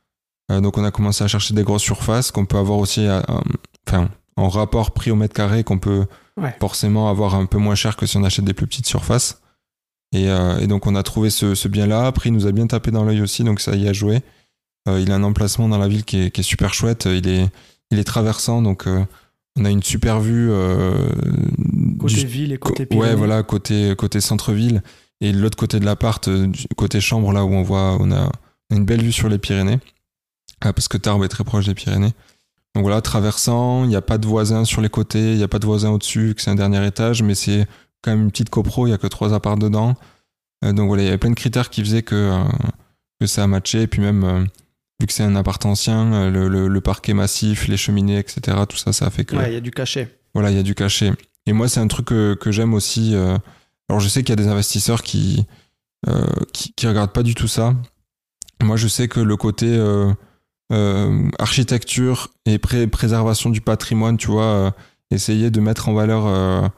Euh, donc, on a commencé à chercher des grosses surfaces qu'on peut avoir aussi, à- à- enfin, en rapport prix au mètre carré, qu'on peut Ouais. forcément avoir un peu moins cher que si on achète des plus petites surfaces. Et, euh, et donc, on a trouvé ce, ce bien-là. Après, il nous a bien tapé dans l'œil aussi, donc ça y a joué. Euh, il a un emplacement dans la ville qui est, qui est super chouette. Il est, il est traversant, donc euh, on a une super vue. Côté du- ville et Co- côté ouais, voilà, côté, côté centre-ville. Et l'autre côté de l'appart, euh, côté chambre, là où on voit, on a, une belle vue sur les Pyrénées. Ah, parce que Tarbes est très proche des Pyrénées. Donc voilà, traversant, il n'y a pas de voisins sur les côtés, il n'y a pas de voisins au-dessus, que c'est un dernier étage, mais c'est quand même une petite copro, il n'y a que trois apparts dedans. Euh, donc voilà, il y avait plein de critères qui faisaient que, euh, que ça a matché. Et puis même, vu que c'est un appart ancien, le, le, le parquet massif, les cheminées, etc., tout ça, ça a fait que Ouais, il y a du cachet. voilà, il y a du cachet. Et moi, c'est un truc que, que j'aime aussi. euh, alors, je sais qu'il y a des investisseurs qui, euh, qui, qui regardent pas du tout ça. Moi, je sais que le côté euh, architecture et pré- préservation du patrimoine, tu vois, essayer de mettre en valeur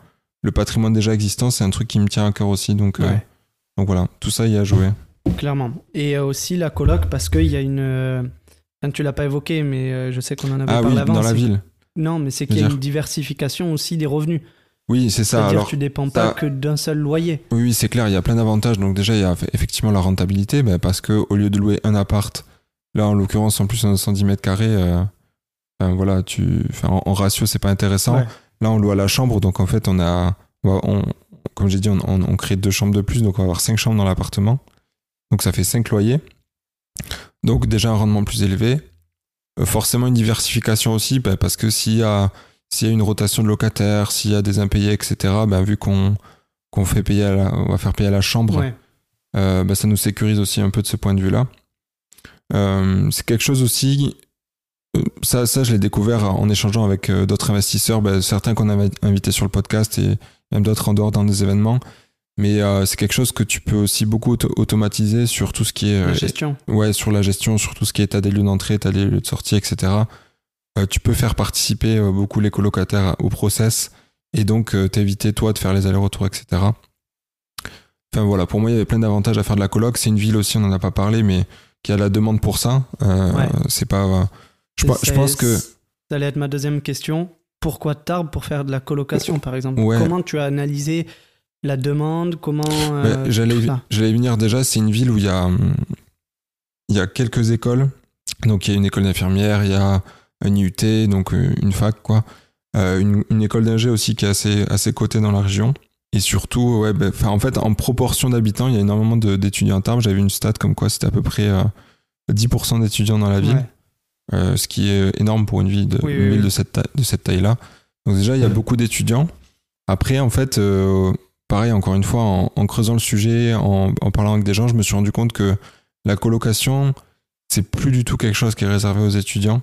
le patrimoine déjà existant, c'est un truc qui me tient à cœur aussi. Donc, Ouais. donc voilà, tout ça y a joué. Clairement. Et aussi la coloc, parce qu'il y a une. tu l'as pas évoqué, mais je sais qu'on en avait Ah parlé oui, avant. dans la ville. Non, mais c'est qu'il y a une diversification aussi des revenus. Oui, c'est ça. C'est-à-dire Alors, tu dépends pas ça- que d'un seul loyer. Oui, oui, c'est clair, il y a plein d'avantages. Donc déjà, il y a effectivement la rentabilité, ben, parce que au lieu de louer un appart, là en l'occurrence en plus a 110 mètres carrés, euh, enfin, voilà, tu, enfin, en, en ratio c'est pas intéressant. Ouais. Là on loue à la chambre, donc en fait on a, on- comme j'ai dit, on, on- on crée deux chambres de plus, donc on va avoir cinq chambres dans l'appartement. Donc ça fait cinq loyers. Donc déjà un rendement plus élevé. Forcément une diversification aussi, ben, parce que s'il y a s'il y a une rotation de locataires, s'il y a des impayés, etc., ben, vu qu'on qu'on fait payer à la- on va faire payer à la chambre, Ouais. euh, bah, ça nous sécurise aussi un peu de ce point de vue-là. Euh, c'est quelque chose aussi, euh, ça, ça je l'ai découvert en échangeant avec d'autres investisseurs, bah, certains qu'on avait invités sur le podcast et même d'autres en dehors dans des événements. Mais euh, c'est quelque chose que tu peux aussi beaucoup auto- automatiser sur tout ce qui est La euh, gestion. ouais, sur la gestion, sur tout ce qui est état des lieux d'entrée, état des lieux de sortie, etc. Euh, tu peux faire participer beaucoup les colocataires au process et donc t'éviter toi de faire les allers-retours, etc. Enfin voilà, pour moi il y avait plein d'avantages à faire de la coloc. C'est une ville aussi, on n'en a pas parlé, mais qui a la demande pour ça. Ouais. C'est pas. Je, je pense que Ça allait être ma deuxième question. Pourquoi Tarbes pour faire de la colocation, par exemple? Ouais. Comment tu as analysé la demande Comment. euh, Ben, J'allais venir déjà, c'est une ville où il y a, hum, il y a quelques écoles. Donc il y a une école d'infirmière, il y a un IUT, donc euh, une fac, quoi. Euh, une, une école d'ingé aussi qui est assez, assez cotée dans la région. Et surtout, ouais, 'fin, en fait, en proportion d'habitants, il y a énormément de- d'étudiants en Tarbes. J'avais une stat comme quoi c'était à peu près euh, 10% d'étudiants dans la ville. Ouais. Ce qui est énorme pour une ville de, Oui, une oui, ville oui. de cette, ta- de cette taille-là. Donc déjà, il y a beaucoup d'étudiants. Après, en fait, euh, pareil, encore une fois, en, creusant le sujet, en, parlant avec des gens, je me suis rendu compte que la colocation, c'est plus du tout quelque chose qui est réservé aux étudiants.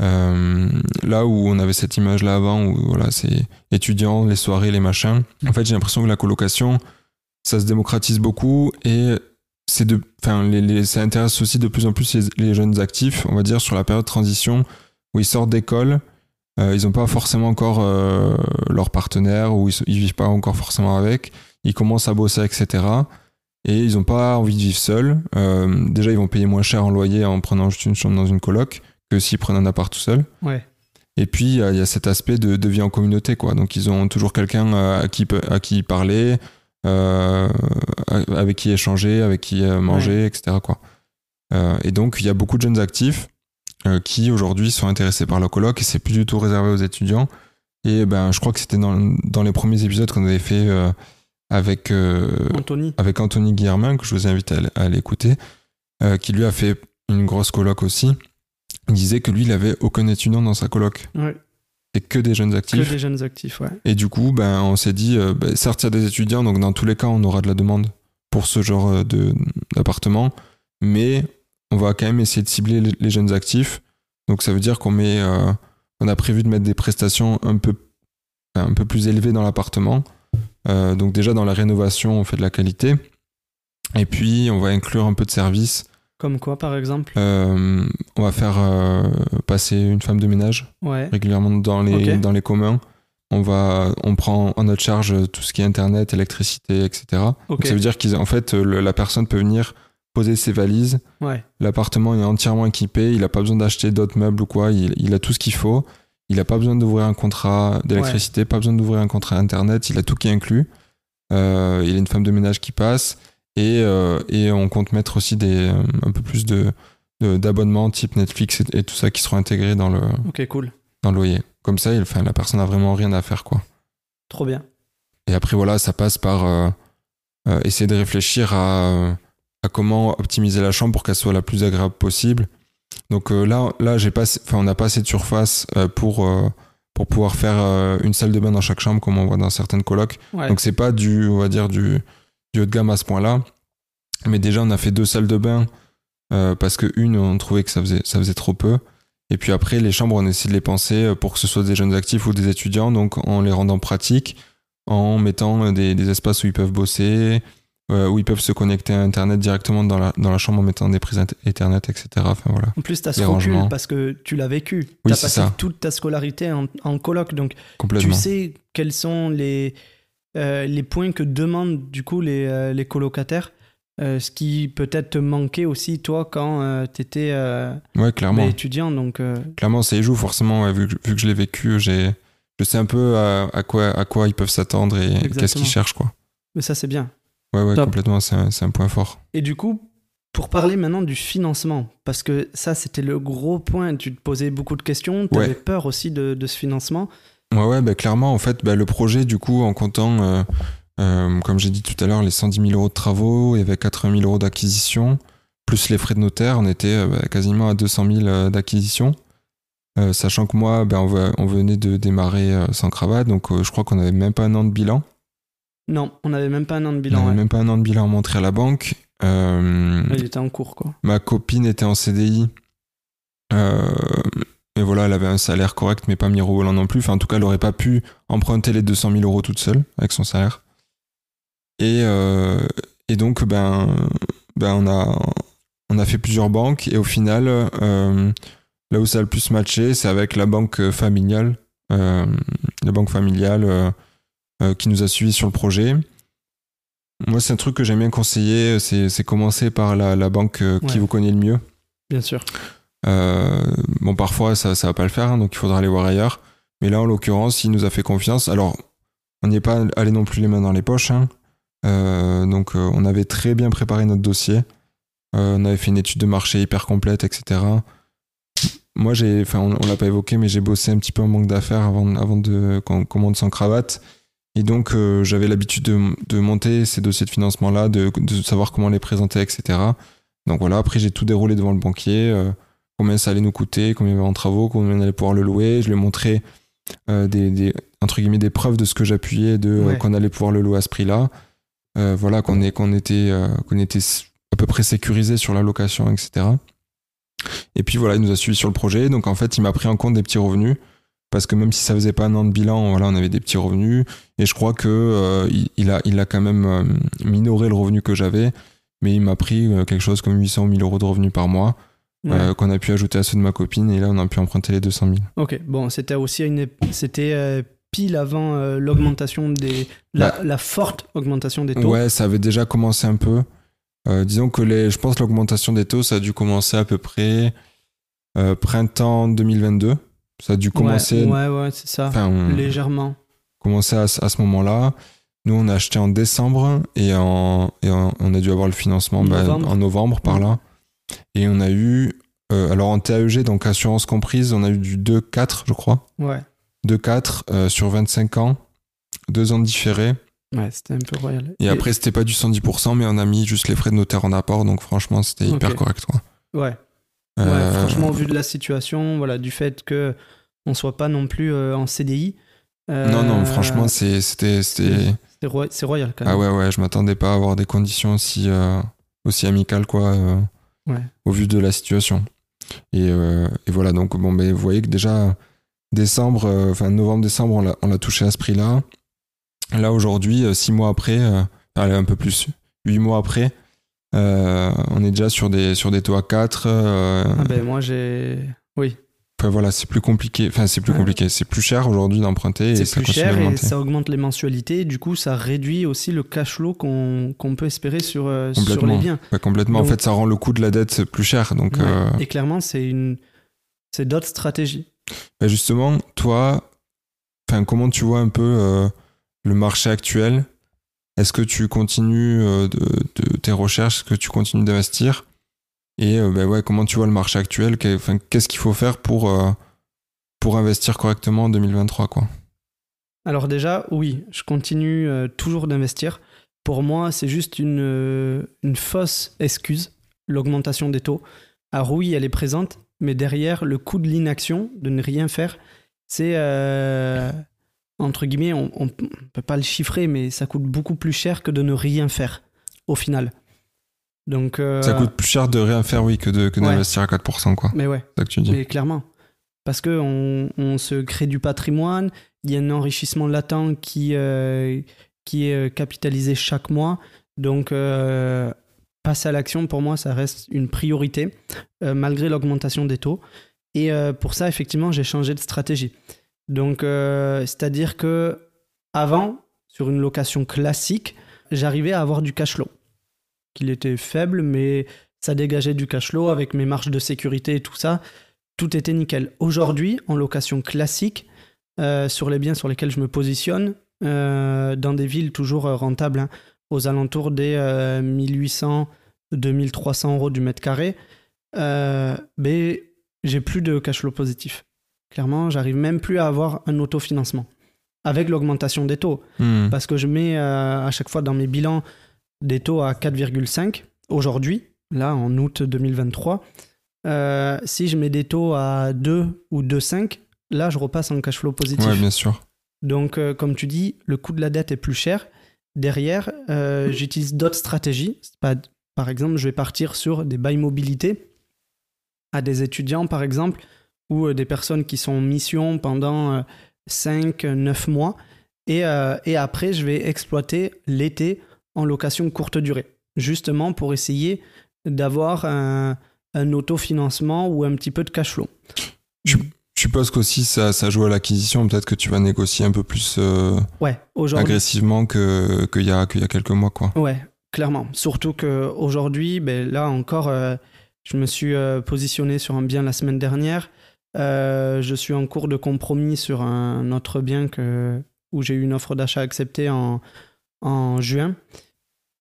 Euh, là où on avait cette image-là avant, où voilà, c'est étudiants, les soirées, les machins. En fait, j'ai l'impression que la colocation, ça se démocratise beaucoup et c'est de, enfin, ça intéresse aussi de plus en plus les, les jeunes actifs, on va dire, sur la période de transition où ils sortent d'école, euh, ils n'ont pas forcément encore euh, leur partenaire ou ils, ils vivent pas encore forcément avec, ils commencent à bosser, etc. Et ils n'ont pas envie de vivre seuls. Euh, déjà, ils vont payer moins cher en loyer en prenant juste une chambre dans une coloc que s'ils prennent un appart tout seul. Ouais. Et puis, il y, a- cet aspect de, de vie en communauté, quoi. Donc, ils ont toujours quelqu'un euh, à qui, pe- à qui parler, avec qui échanger, avec qui manger, etc., quoi. Et donc, il y a beaucoup de jeunes actifs qui, aujourd'hui, sont intéressés par la coloc et c'est plus du tout réservé aux étudiants. Et ben, je crois que c'était dans, dans les premiers épisodes qu'on avait fait euh, avec, euh, Anthony. avec Anthony Guillermin, que je vous invite à, l'écouter, euh, qui lui a fait une grosse coloc aussi. Il disait que lui, il avait aucun étudiant dans sa coloc. Ouais. C'est que des jeunes Que actifs. des jeunes actifs, ouais. Et du coup, ben, on s'est dit, euh, ben, certes, il y a des étudiants, donc dans tous les cas, on aura de la demande pour ce genre euh, d'appartement, mais on va quand même essayer de cibler les, jeunes actifs. Donc ça veut dire qu'on met, euh, on a prévu de mettre des prestations un peu, un peu plus élevées dans l'appartement. Euh, donc déjà dans la rénovation, on fait de la qualité. Et puis on va inclure un peu de service. Comme quoi, par exemple? Euh, on va faire passer une femme de ménage Ouais. régulièrement dans les, dans les communs. on va, on prend en notre charge tout ce qui est internet, électricité, etc. Donc ça veut dire qu'en fait, le- la personne peut venir poser ses valises. Ouais. L'appartement est entièrement équipé. Il n'a pas besoin d'acheter d'autres meubles ou quoi. Il, il a tout ce qu'il faut. Il n'a pas besoin d'ouvrir un contrat d'électricité, pas besoin d'ouvrir un contrat internet. Il a tout qui est inclus. Euh, il a une femme de ménage qui passe. Et, euh, et on compte mettre aussi des, euh, un peu plus de, d'abonnements type Netflix et, et tout ça qui seront intégrés dans le, Ok, cool. dans le loyer. Comme ça, il, enfin, la personne a vraiment rien à faire. quoi. Trop bien. Et après, voilà, ça passe par euh, essayer de réfléchir à, à comment optimiser la chambre pour qu'elle soit la plus agréable possible. Donc euh, là, là j'ai pas, enfin, on n'a pas assez de surface euh, pour, euh, pour pouvoir faire une salle de bain dans chaque chambre, comme on voit dans certaines colocs. Ouais. Donc c'est pas du, on va dire, du, du haut de gamme à ce point-là. Mais déjà, on a fait deux salles de bain parce que une, on trouvait que ça faisait, ça faisait trop peu. Et puis après, les chambres, on essaie de les penser pour que ce soit des jeunes actifs ou des étudiants, donc en les rendant pratiques, en mettant des, des espaces où ils peuvent bosser, où ils peuvent se connecter à Internet directement dans la, dans la chambre en mettant des prises Ethernet, etc. Enfin voilà. En plus, tu as ce recul parce que tu l'as vécu. Tu Oui, as c'est passé ça. toute ta scolarité en, en coloc. Donc, tu sais quels sont les, euh, les points que demandent du coup les, euh, les colocataires. euh, ce qui peut-être te manquait aussi, toi, quand tu étais Ouais, clairement. étudiant. Donc, euh, Clairement, ça y joue forcément. ouais, vu, que, vu que je l'ai vécu, je sais un peu à, à quoi, à quoi ils peuvent s'attendre et qu'est-ce qu'ils cherchent. Quoi. mais ça, c'est bien. Ouais, ouais, Top. complètement. C'est un, un point fort. Et du coup, pour parler maintenant du financement, parce que ça, c'était le gros point. Tu te posais beaucoup de questions, tu avais Ouais. peur aussi de, de ce financement. Ouais, ouais, bah, clairement, en fait, bah, le projet, du coup, en comptant, euh, euh, comme j'ai dit tout à l'heure, les 110 000 euros de travaux, il y avait 80 000 euros d'acquisition, plus les frais de notaire, on était euh, bah, quasiment à 200 000 euh, d'acquisition. Sachant que moi, bah, on, venait de démarrer sans cravate, donc je crois qu'on n'avait même pas un an de bilan. Non, on n'avait même pas un an de on bilan. n'avait ouais. même pas un an de bilan à montrer à la banque. Euh, Il était en cours, quoi. Ma copine était en CDI. Euh, mais voilà, elle avait un salaire correct, mais pas mirobolant non plus. Enfin, en tout cas, elle n'aurait pas pu emprunter les 200 000 euros toute seule avec son salaire. Et, euh, et donc, ben, ben on, a, on a fait plusieurs banques. Et au final, euh, là où ça a le plus matché, c'est avec la banque familiale. euh, la banque familiale qui nous a suivis sur le projet. Moi, c'est un truc que j'aime bien conseiller, c'est c'est commencer par la, la banque euh, qui vous connaît le mieux. Bien sûr. Euh, bon, parfois, ça ça va pas le faire, hein, donc il faudra aller voir ailleurs. Mais là, en l'occurrence, il nous a fait confiance. Alors, on n'y est pas allé non plus les mains dans les poches. hein. Euh, donc, euh, on avait très bien préparé notre dossier. Euh, on avait fait une étude de marché hyper complète, etc. Moi, j'ai, enfin, on, on l'a pas évoqué, mais j'ai bossé un petit peu en banque d'affaires avant, avant de qu'on sans cravate. Et donc, euh, j'avais l'habitude de, de monter ces dossiers de financement-là, de, de savoir comment les présenter, etc. Donc voilà, après, j'ai tout déroulé devant le banquier, euh, combien ça allait nous coûter, combien il y avait en travaux, combien on allait pouvoir le louer. Je lui ai montré euh, des, des, entre guillemets, des preuves de ce que j'appuyais, de Ouais. qu'on allait pouvoir le louer à ce prix-là. Voilà, qu'on était, qu'on était à peu près sécurisé sur la location, etc. Et puis voilà, il nous a suivi sur le projet. Donc en fait, il m'a pris en compte des petits revenus. Parce que même si ça faisait pas un an de bilan, voilà, on avait des petits revenus. Et je crois que euh, il, il a, il a quand même euh, minoré le revenu que j'avais. Mais il m'a pris euh, quelque chose comme 800 ou 1000 euros de revenus par mois Ouais. euh, qu'on a pu ajouter à ceux de ma copine. Et là, on a pu emprunter les 200 000. Ok, bon, c'était aussi une, c'était pile avant l'augmentation des, la, Bah. la forte augmentation des taux. Ouais, ça avait déjà commencé un peu. Disons que les, je pense que l'augmentation des taux, ça a dû commencer à peu près printemps 2022. Ça a dû commencer, Ouais, ouais, ouais, c'est ça. enfin, on- Légèrement. commencer à, ce- à ce moment-là. Nous, on a acheté en décembre et, en, et en- on a dû avoir le financement bah, en novembre par là. Et on a eu, euh, alors en TAEG, donc assurance comprise, on a eu du 2-4, je crois. Ouais. 2-4 euh, sur 25 ans, deux ans de différé. Ouais, c'était un peu royal. Et, après, c'était pas du 110%, mais on a mis juste les frais de notaire en apport, donc franchement, c'était hyper correct. Quoi. Ouais. Euh, Ouais, franchement, vu de la situation, voilà, du fait que on soit pas non plus euh, en CDI. euh, Non, non, franchement, c'était. c'est royal quand même. Ah ouais, ouais, je m'attendais pas à avoir des conditions aussi, euh, aussi amicales, quoi, euh, Ouais. au vu de la situation. Et, euh, et voilà, donc, bon, ben, vous voyez que déjà, décembre, euh, enfin, novembre-décembre, on l'a- touché à ce prix-là. Là, aujourd'hui, euh, six mois après, euh, allez, un peu plus, huit mois après, euh, on est déjà sur des, sur des taux à 4. euh, Ah ben moi j'ai. Oui. Enfin, voilà, c'est plus compliqué. Enfin, c'est plus Ouais. compliqué. C'est plus cher aujourd'hui d'emprunter C'est ça plus cher et ça augmente les mensualités. Du coup, ça réduit aussi le cash flow qu'on peut espérer sur, euh, sur les biens. Ouais, complètement. Donc- En fait, ça rend le coût de la dette plus cher. Donc, Ouais. euh, Et clairement, c'est une, c'est d'autres stratégies. bah, justement, toi, enfin, comment tu vois un peu le marché actuel Est-ce que tu continues euh, tes recherches Est-ce que tu continues d'investir? Et euh, bah, ouais, comment tu vois le marché actuel? Qu'est-ce qu'il faut faire pour, euh, investir correctement en 2023 quoi? Alors déjà, oui, je continue toujours d'investir. Pour moi, c'est juste une, fausse excuse, l'augmentation des taux. Alors oui, elle est présente, mais derrière, le coût de l'inaction, de ne rien faire, c'est, entre guillemets, on ne peut pas le chiffrer, mais ça coûte beaucoup plus cher que de ne rien faire, au final. Donc, euh, Ça coûte plus cher de rien faire, oui, que de que Ouais. d'investir à 4%, quoi. Mais ouais. Ça que tu dis. Mais clairement. Parce qu'on on se crée du patrimoine, il y a un enrichissement latent qui, euh, qui est euh, capitalisé chaque mois. Donc, euh, passer à l'action, pour moi, ça reste une priorité, malgré l'augmentation des taux. Et pour ça, effectivement, j'ai changé de stratégie. Donc, euh, c'est-à-dire que avant, sur une location classique, j'arrivais à avoir du cash flow. Qu'il était faible, mais ça dégageait du cash flow avec mes marges de sécurité et tout ça. Tout était nickel. Aujourd'hui, en location classique, euh, sur les biens sur lesquels je me positionne, euh, dans des villes toujours rentables, hein, aux alentours des euh, 1800, 2300 euros du mètre carré, euh, ben, j'ai plus de cash flow positif. Clairement, j'arrive même plus à avoir un autofinancement avec l'augmentation des taux Hmm. parce que je mets euh, à chaque fois dans mes bilans des taux à 4,5 aujourd'hui, là en août 2023. Euh, si je mets des taux à 2 ou 2,5, là je repasse en cash flow positif. Bien sûr. Donc, euh, comme tu dis, le coût de la dette est plus cher. Derrière, euh, j'utilise d'autres stratégies. Pas, par exemple, je vais partir sur des bails mobilité à des étudiants, par exemple, ou euh, des personnes qui sont en mission pendant 5-9 mois. Et, euh, et après, je vais exploiter l'été en location courte durée, justement pour essayer d'avoir un, un autofinancement ou un petit peu de cash flow. Je suppose qu'aussi ça, ça joue à l'acquisition. Peut-être que tu vas négocier un peu plus euh, Ouais, agressivement que- qu'il y, a- qu'il y a quelques mois, quoi. Ouais, clairement. Surtout qu'aujourd'hui, ben, là encore, euh, je me suis euh, positionné sur un bien la semaine dernière. Euh, je suis en cours de compromis sur un autre bien que, où j'ai eu une offre d'achat acceptée en, en juin.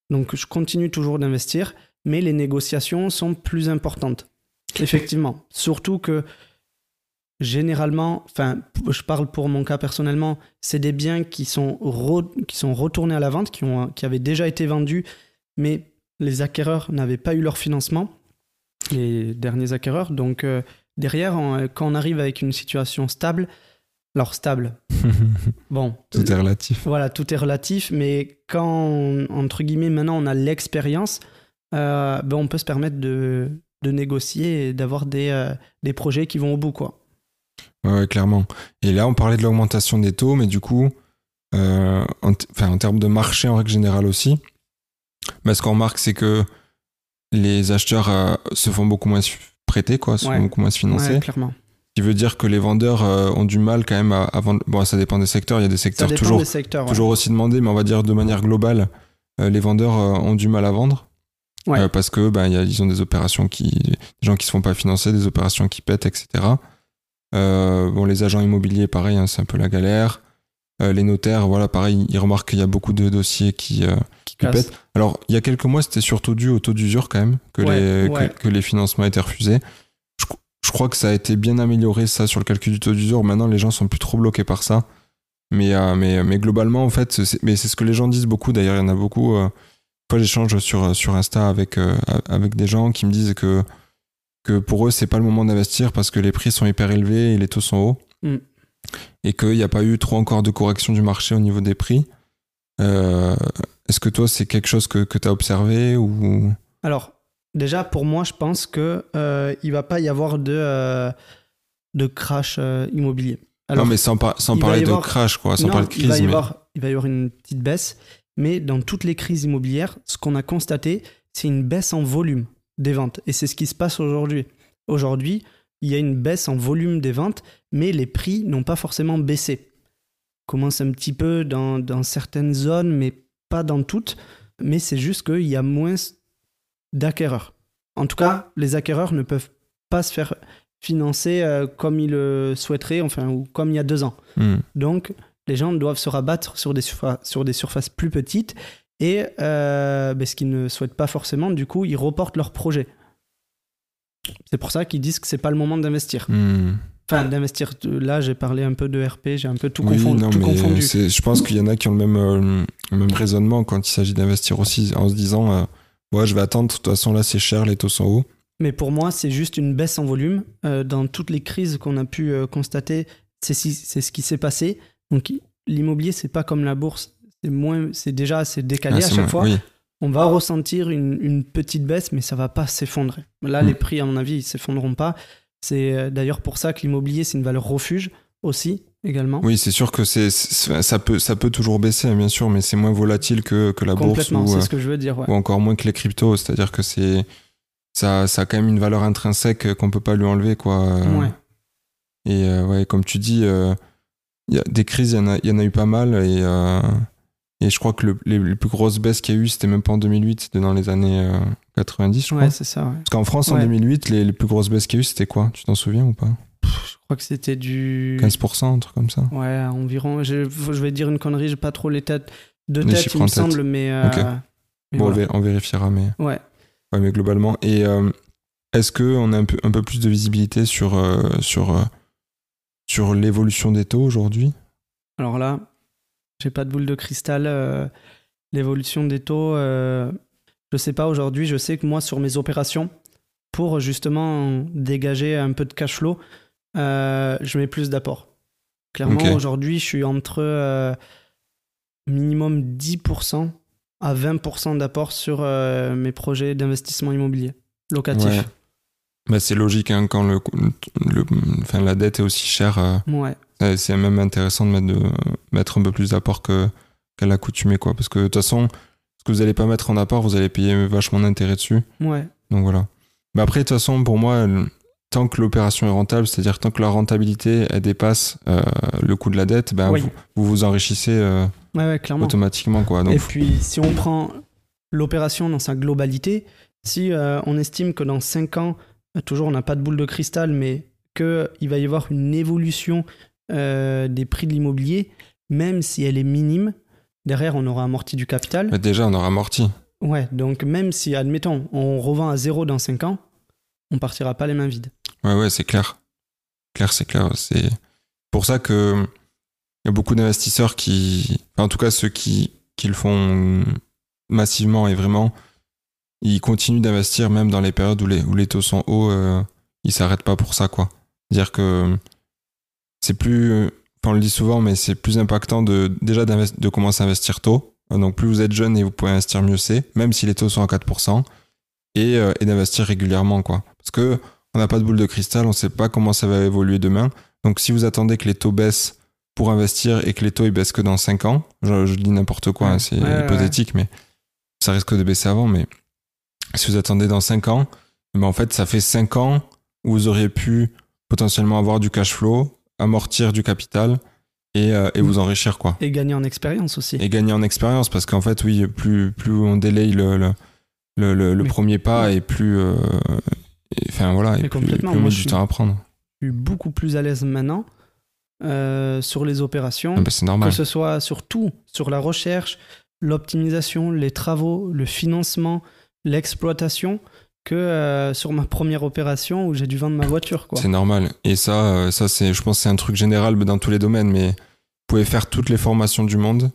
Donc je continue toujours d'investir, mais les négociations sont plus importantes. Effectivement. Surtout que généralement, enfin, je parle pour mon cas personnellement, c'est des biens qui sont, qui sont retournés à la vente, qui, ont, qui avaient déjà été vendus, mais les acquéreurs n'avaient pas eu leur financement, les derniers acquéreurs. Donc euh, derrière, on- quand on arrive avec une situation stable, alors stable, bon, Tout est relatif. voilà, tout est relatif, mais quand, entre guillemets, maintenant on a l'expérience, euh, ben, on peut se permettre de, de négocier et d'avoir des, euh, des projets qui vont au bout, quoi. Ouais, ouais, clairement. Et là, on parlait de l'augmentation des taux, mais du coup, euh, en, en termes de marché en règle générale aussi, bah, ce qu'on remarque, c'est que les acheteurs euh, se font beaucoup moins prêter, quoi, Ouais. font beaucoup moins se financer. Ouais, clairement. Ce qui veut dire que les vendeurs euh, ont du mal quand même à, à vendre. Bon, ça dépend des secteurs. Il y a des secteurs toujours, des secteurs. ouais. toujours aussi demandés, mais on va dire de manière globale, euh, les vendeurs euh, ont du mal à vendre. Ouais. Parce que ben, il y a- ils ont des opérations qui. des gens qui se font pas financer, des opérations qui pètent, etc. Bon, les agents immobiliers, pareil, hein, c'est un peu la galère. Euh, les notaires, voilà, pareil, ils remarquent qu'il y a beaucoup de dossiers qui, euh, qui pètent. Alors, il y a quelques mois, c'était surtout dû au taux d'usure quand même, que, Ouais, les, ouais. Que, que les financements étaient refusés. Je, je crois que ça a été bien amélioré, ça, sur le calcul du taux d'usure. Maintenant, les gens sont plus trop bloqués par ça. Mais, euh, mais, mais globalement, en fait, c'est, mais c'est ce que les gens disent beaucoup. D'ailleurs, il y en a beaucoup. Fois, j'échange sur, sur Insta avec, avec des gens qui me disent que, que pour eux, c'est pas le moment d'investir parce que les prix sont hyper élevés et les taux sont hauts. Mm. Et qu'il n'y a pas eu trop encore de correction du marché au niveau des prix. Euh, est-ce que toi, c'est quelque chose que, que tu as observé ou... Alors, déjà, pour moi, je pense que euh, il va pas y avoir de, euh, de crash euh, immobilier. Alors, non, mais sans, par- parler de crash, quoi, sans non, parler de il, va crise. y mais- avoir, il va y avoir une petite baisse, mais dans toutes les crises immobilières, ce qu'on a constaté, c'est une baisse en volume des ventes. Et c'est ce qui se passe aujourd'hui. Aujourd'hui, il y a une baisse en volume des ventes, mais les prix n'ont pas forcément baissé. Commence un petit peu dans, dans certaines zones, mais pas dans toutes. Mais c'est juste qu'il y a moins d'acquéreurs. En tout cas, les acquéreurs ne peuvent pas se faire financer euh, comme ils le souhaiteraient, enfin, ou comme il y a deux ans. Hmm. Donc, les gens doivent se rabattre sur des, surfa- sur des surfaces plus petites et euh, ben, ce qu'ils ne souhaitent pas forcément, du coup, ils reportent leur projet. C'est pour ça qu'ils disent que c'est pas le moment d'investir. Hmm. Enfin, d'investir. Là, j'ai parlé un peu de RP, j'ai un peu tout, Oui, confon- non, tout mais confondu. je pense qu'il y en a qui ont le même, euh, le même raisonnement quand il s'agit d'investir aussi, en se disant euh, Ouais, je vais attendre, de toute façon, là, c'est cher, les taux sont hauts. Mais pour moi, c'est juste une baisse en volume. Euh, dans toutes les crises qu'on a pu euh, constater, c'est si- ce qui s'est passé. Donc, l'immobilier, c'est pas comme la bourse. C'est moins, c'est déjà assez décalé Ah, à chaque moins- fois. Oui, On va ressentir une, une petite baisse, mais ça va pas s'effondrer. Là, Mm. les prix, à mon avis, ils s'effondreront pas. C'est euh, d'ailleurs pour ça que l'immobilier, c'est une valeur refuge aussi, également. oui c'est sûr que c'est, ça, peut, ça peut toujours baisser, bien sûr, mais c'est moins volatile que, que la bourse Complètement, ou, c'est euh, ce que je veux dire. ouais. ou encore moins que les cryptos. C'est-à-dire que c'est, ça, ça a quand même une valeur intrinsèque qu'on peut pas lui enlever. Quoi. Ouais. Et euh, ouais, comme tu dis, euh, il y a des crises, il y, en a- il y en a eu pas mal. Et, euh, et je crois que le- les, les plus grosses baisses qu'il y a eu, c'était même pas en 2008, c'était dans les années euh, 90, je crois. Ouais, c'est ça. ouais. Parce qu'en France, en Ouais. 2008, les, les plus grosses baisses qu'il y a eu, c'était quoi? Tu t'en souviens ou pas? Je crois que c'était du. 15%, un truc comme ça Ouais, environ. Je, je vais dire une connerie, j'ai pas trop les têtes de Les tête, il me tête. semble, mais. euh, mais Bon, on voilà. vé- on vérifiera, mais, Ouais. ouais, mais globalement. Et euh, est-ce qu'on a un peu, un peu plus de visibilité sur, euh, sur, euh, sur l'évolution des taux aujourd'hui? Alors là, j'ai pas de boule de cristal. euh, L'évolution des taux, euh, je sais pas aujourd'hui. Je sais que moi, sur mes opérations, pour justement dégager un peu de cash flow, euh, je mets plus d'apport. Clairement, aujourd'hui, je suis entre minimum 10% à 20% d'apport sur euh, mes projets d'investissement immobilier locatif. Bah, c'est logique, hein, quand le, le- enfin, la dette est aussi chère, euh, Ouais. euh, c'est même intéressant de mettre, de mettre un peu plus d'apport que, qu'à l'accoutumée. Quoi. Parce que de toute façon, ce que vous n'allez pas mettre en apport, vous allez payer vachement d'intérêt dessus. Ouais. Donc voilà. Mais après, de toute façon, pour moi, tant que l'opération est rentable, c'est-à-dire tant que la rentabilité elle dépasse euh, le coût de la dette, ben, Oui. vous, vous vous enrichissez euh, Ouais, ouais, clairement. automatiquement. Quoi. Donc, Et puis, si on prend l'opération dans sa globalité, si euh, on estime que dans 5 ans, toujours on n'a pas de boule de cristal, mais qu'il va y avoir une évolution euh, des prix de l'immobilier, même si elle est minime, derrière on aura amorti du capital. déjà, on aura amorti. Ouais, donc même si, admettons, on revend à zéro dans 5 ans, on partira pas les mains vides. Ouais, ouais, c'est clair. Clair, c'est clair. C'est pour ça que il y a beaucoup d'investisseurs qui, en tout cas ceux qui, qui le font massivement et vraiment, ils continuent d'investir même dans les périodes où les, où les taux sont hauts, euh, ils s'arrêtent pas pour ça, quoi. Dire que c'est plus, on le dit souvent, mais c'est plus impactant de déjà de commencer à investir tôt. Donc plus vous êtes jeune et vous pouvez investir mieux c'est, même si les taux sont à 4%, et, euh, et d'investir régulièrement, quoi. Parce que on n'a pas de boule de cristal, on ne sait pas comment ça va évoluer demain. Donc si vous attendez que les taux baissent pour investir et que les taux ils baissent que dans 5 ans, je, je dis n'importe quoi, Ouais. hein, c'est Ouais, ouais, hypothétique, mais ça risque de baisser avant. Mais si vous attendez dans 5 ans, ben en fait ça fait 5 ans où vous auriez pu potentiellement avoir du cash flow, amortir du capital et, euh, et vous enrichir quoi. Et gagner en expérience aussi. Et gagner en expérience parce qu'en fait oui, plus, plus on délaye le, le, le, le- le Mais- premier pas et plus... euh, et- Enfin voilà, et Mais plus, complètement, plus on met du temps à prendre. Je suis beaucoup plus à l'aise maintenant euh, sur les opérations. Ah c'est normal. que ce soit sur tout, sur la recherche, l'optimisation, les travaux, le financement, l'exploitation, que euh, sur ma première opération où j'ai dû vendre ma voiture. C'est normal. Et ça, euh, ça c'est, je pense c'est un truc général dans tous les domaines, mais vous pouvez faire toutes les formations du monde.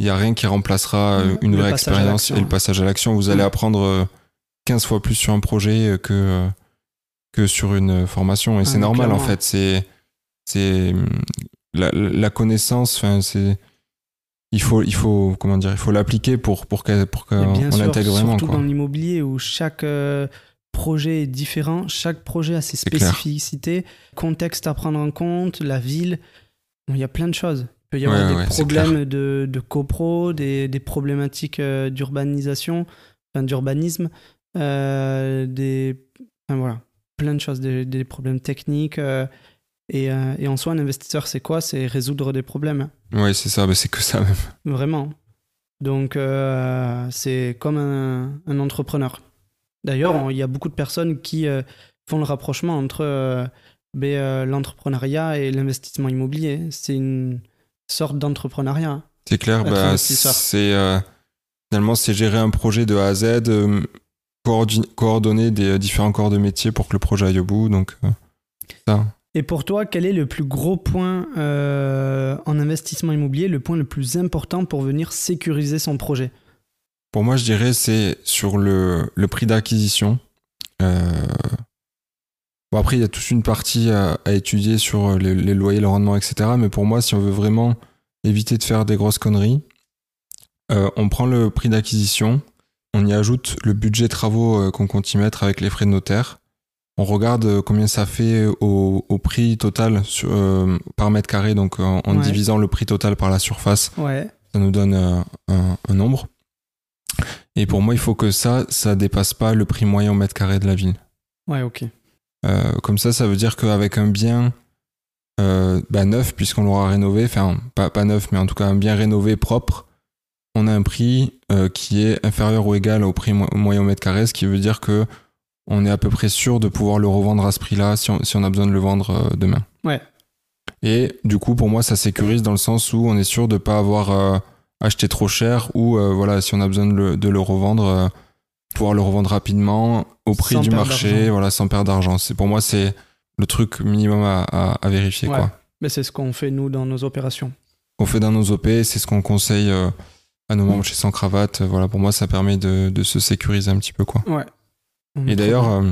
Il n'y a rien qui remplacera euh, une Le vraie expérience et le passage à l'action. Vous allez apprendre euh, 15 fois plus sur un projet que, que sur une formation. Et Ah, c'est normal en fait. C'est, c'est hum, la, la connaissance, enfin, c'est. Il faut, il faut, comment dire, il faut l'appliquer pour, pour pour qu'on sûr, l'intègre vraiment. surtout Quoi. dans l'immobilier où chaque euh, projet est différent, chaque projet a ses clair. spécificités, contexte à prendre en compte, la ville. Bon, Il y a plein de choses. Il peut y avoir Ouais, des ouais, problèmes de, de copro, des, des problématiques euh, d'urbanisation, enfin, d'urbanisme, euh, des. Enfin, voilà. plein de choses, des, des problèmes techniques. Euh, et, euh, et en soi, un investisseur, c'est quoi? C'est résoudre des problèmes. Ouais, c'est ça, bah, c'est que ça même. Vraiment. Donc, euh, c'est comme un, un entrepreneur. D'ailleurs, il y a beaucoup de personnes qui euh, font le rapprochement entre ben, l'entrepreneuriat et l'investissement immobilier. C'est une sorte d'entrepreneuriat. C'est clair, bah, c'est finalement c'est gérer un projet de A à Z, coordonner des différents corps de métier pour que le projet aille au bout. Donc ça. Et pour toi, quel est le plus gros point euh, en investissement immobilier, le point le plus important pour venir sécuriser son projet? Pour moi, je dirais c'est sur le, prix d'acquisition. Euh, Bon, après, il y a toute une partie à, étudier sur les, loyers, le rendement, etc. Mais pour moi, si on veut vraiment éviter de faire des grosses conneries, euh, on prend le prix d'acquisition, on y ajoute le budget travaux qu'on compte y mettre avec les frais de notaire. On regarde euh, combien ça fait au, au prix total sur, euh, par mètre carré, donc en, en Ouais. divisant le prix total par la surface Ouais, ça nous donne euh, un, un nombre. Et pour moi, il faut que ça, ça dépasse pas le prix moyen au mètre carré de la ville. ouais, ok. Euh, comme ça, ça veut dire qu'avec un bien euh, bah, neuf, puisqu'on l'aura rénové, enfin, pas, pas neuf, mais en tout cas un bien rénové propre, on a un prix euh, qui est inférieur ou égal au prix mo- moyen au mètre carré, ce qui veut dire que on est à peu près sûr de pouvoir le revendre à ce prix-là si on, si on a besoin de le vendre euh, demain. Ouais. Et du coup, pour moi, ça sécurise dans le sens où on est sûr de pas avoir euh, acheté trop cher ou euh, voilà, si on a besoin de le, de le revendre, pouvoir le revendre rapidement au prix Sans du marché, voilà, sans perdre d'argent. C'est pour moi, c'est le truc minimum à, à- à vérifier. Ouais. Quoi. Mais c'est ce qu'on fait nous dans nos opérations. On fait dans nos OP, c'est ce qu'on conseille à nos membres chez Sans Cravate. Voilà, pour moi, ça permet de, de se sécuriser un petit peu. Quoi. Ouais. On Et est d'ailleurs, euh,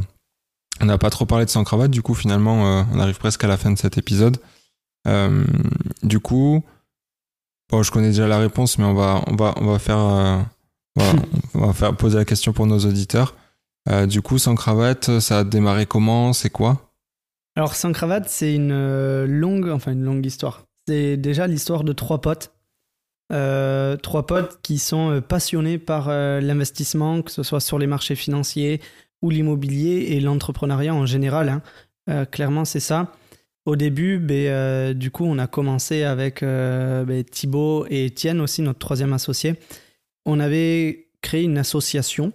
on n'a pas trop parlé de Sans Cravate, du coup, finalement, euh, on arrive presque à la fin de cet épisode. Euh, du coup, bon, je connais déjà la réponse, mais on va, on va, on va faire, voilà, on va faire poser la question pour nos auditeurs. Du coup, Sans Cravate, ça a démarré comment? C'est quoi? Alors, sans cravate, c'est une longue, enfin une longue histoire. C'est déjà l'histoire de trois potes. Euh, trois potes qui sont passionnés par euh, l'investissement, que ce soit sur les marchés financiers ou l'immobilier et l'entrepreneuriat en général. hein. Euh, clairement, c'est ça. Au début, ben, euh, du coup, on a commencé avec euh, ben, Thibaut et Étienne aussi, notre troisième associé. On avait créé une association,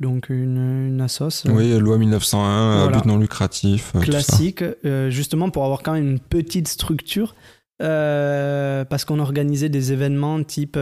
donc une, une assoce. euh, Oui, loi 1901, euh, Voilà. but non lucratif. classique, justement pour avoir quand même une petite structure, parce qu'on organisait des événements type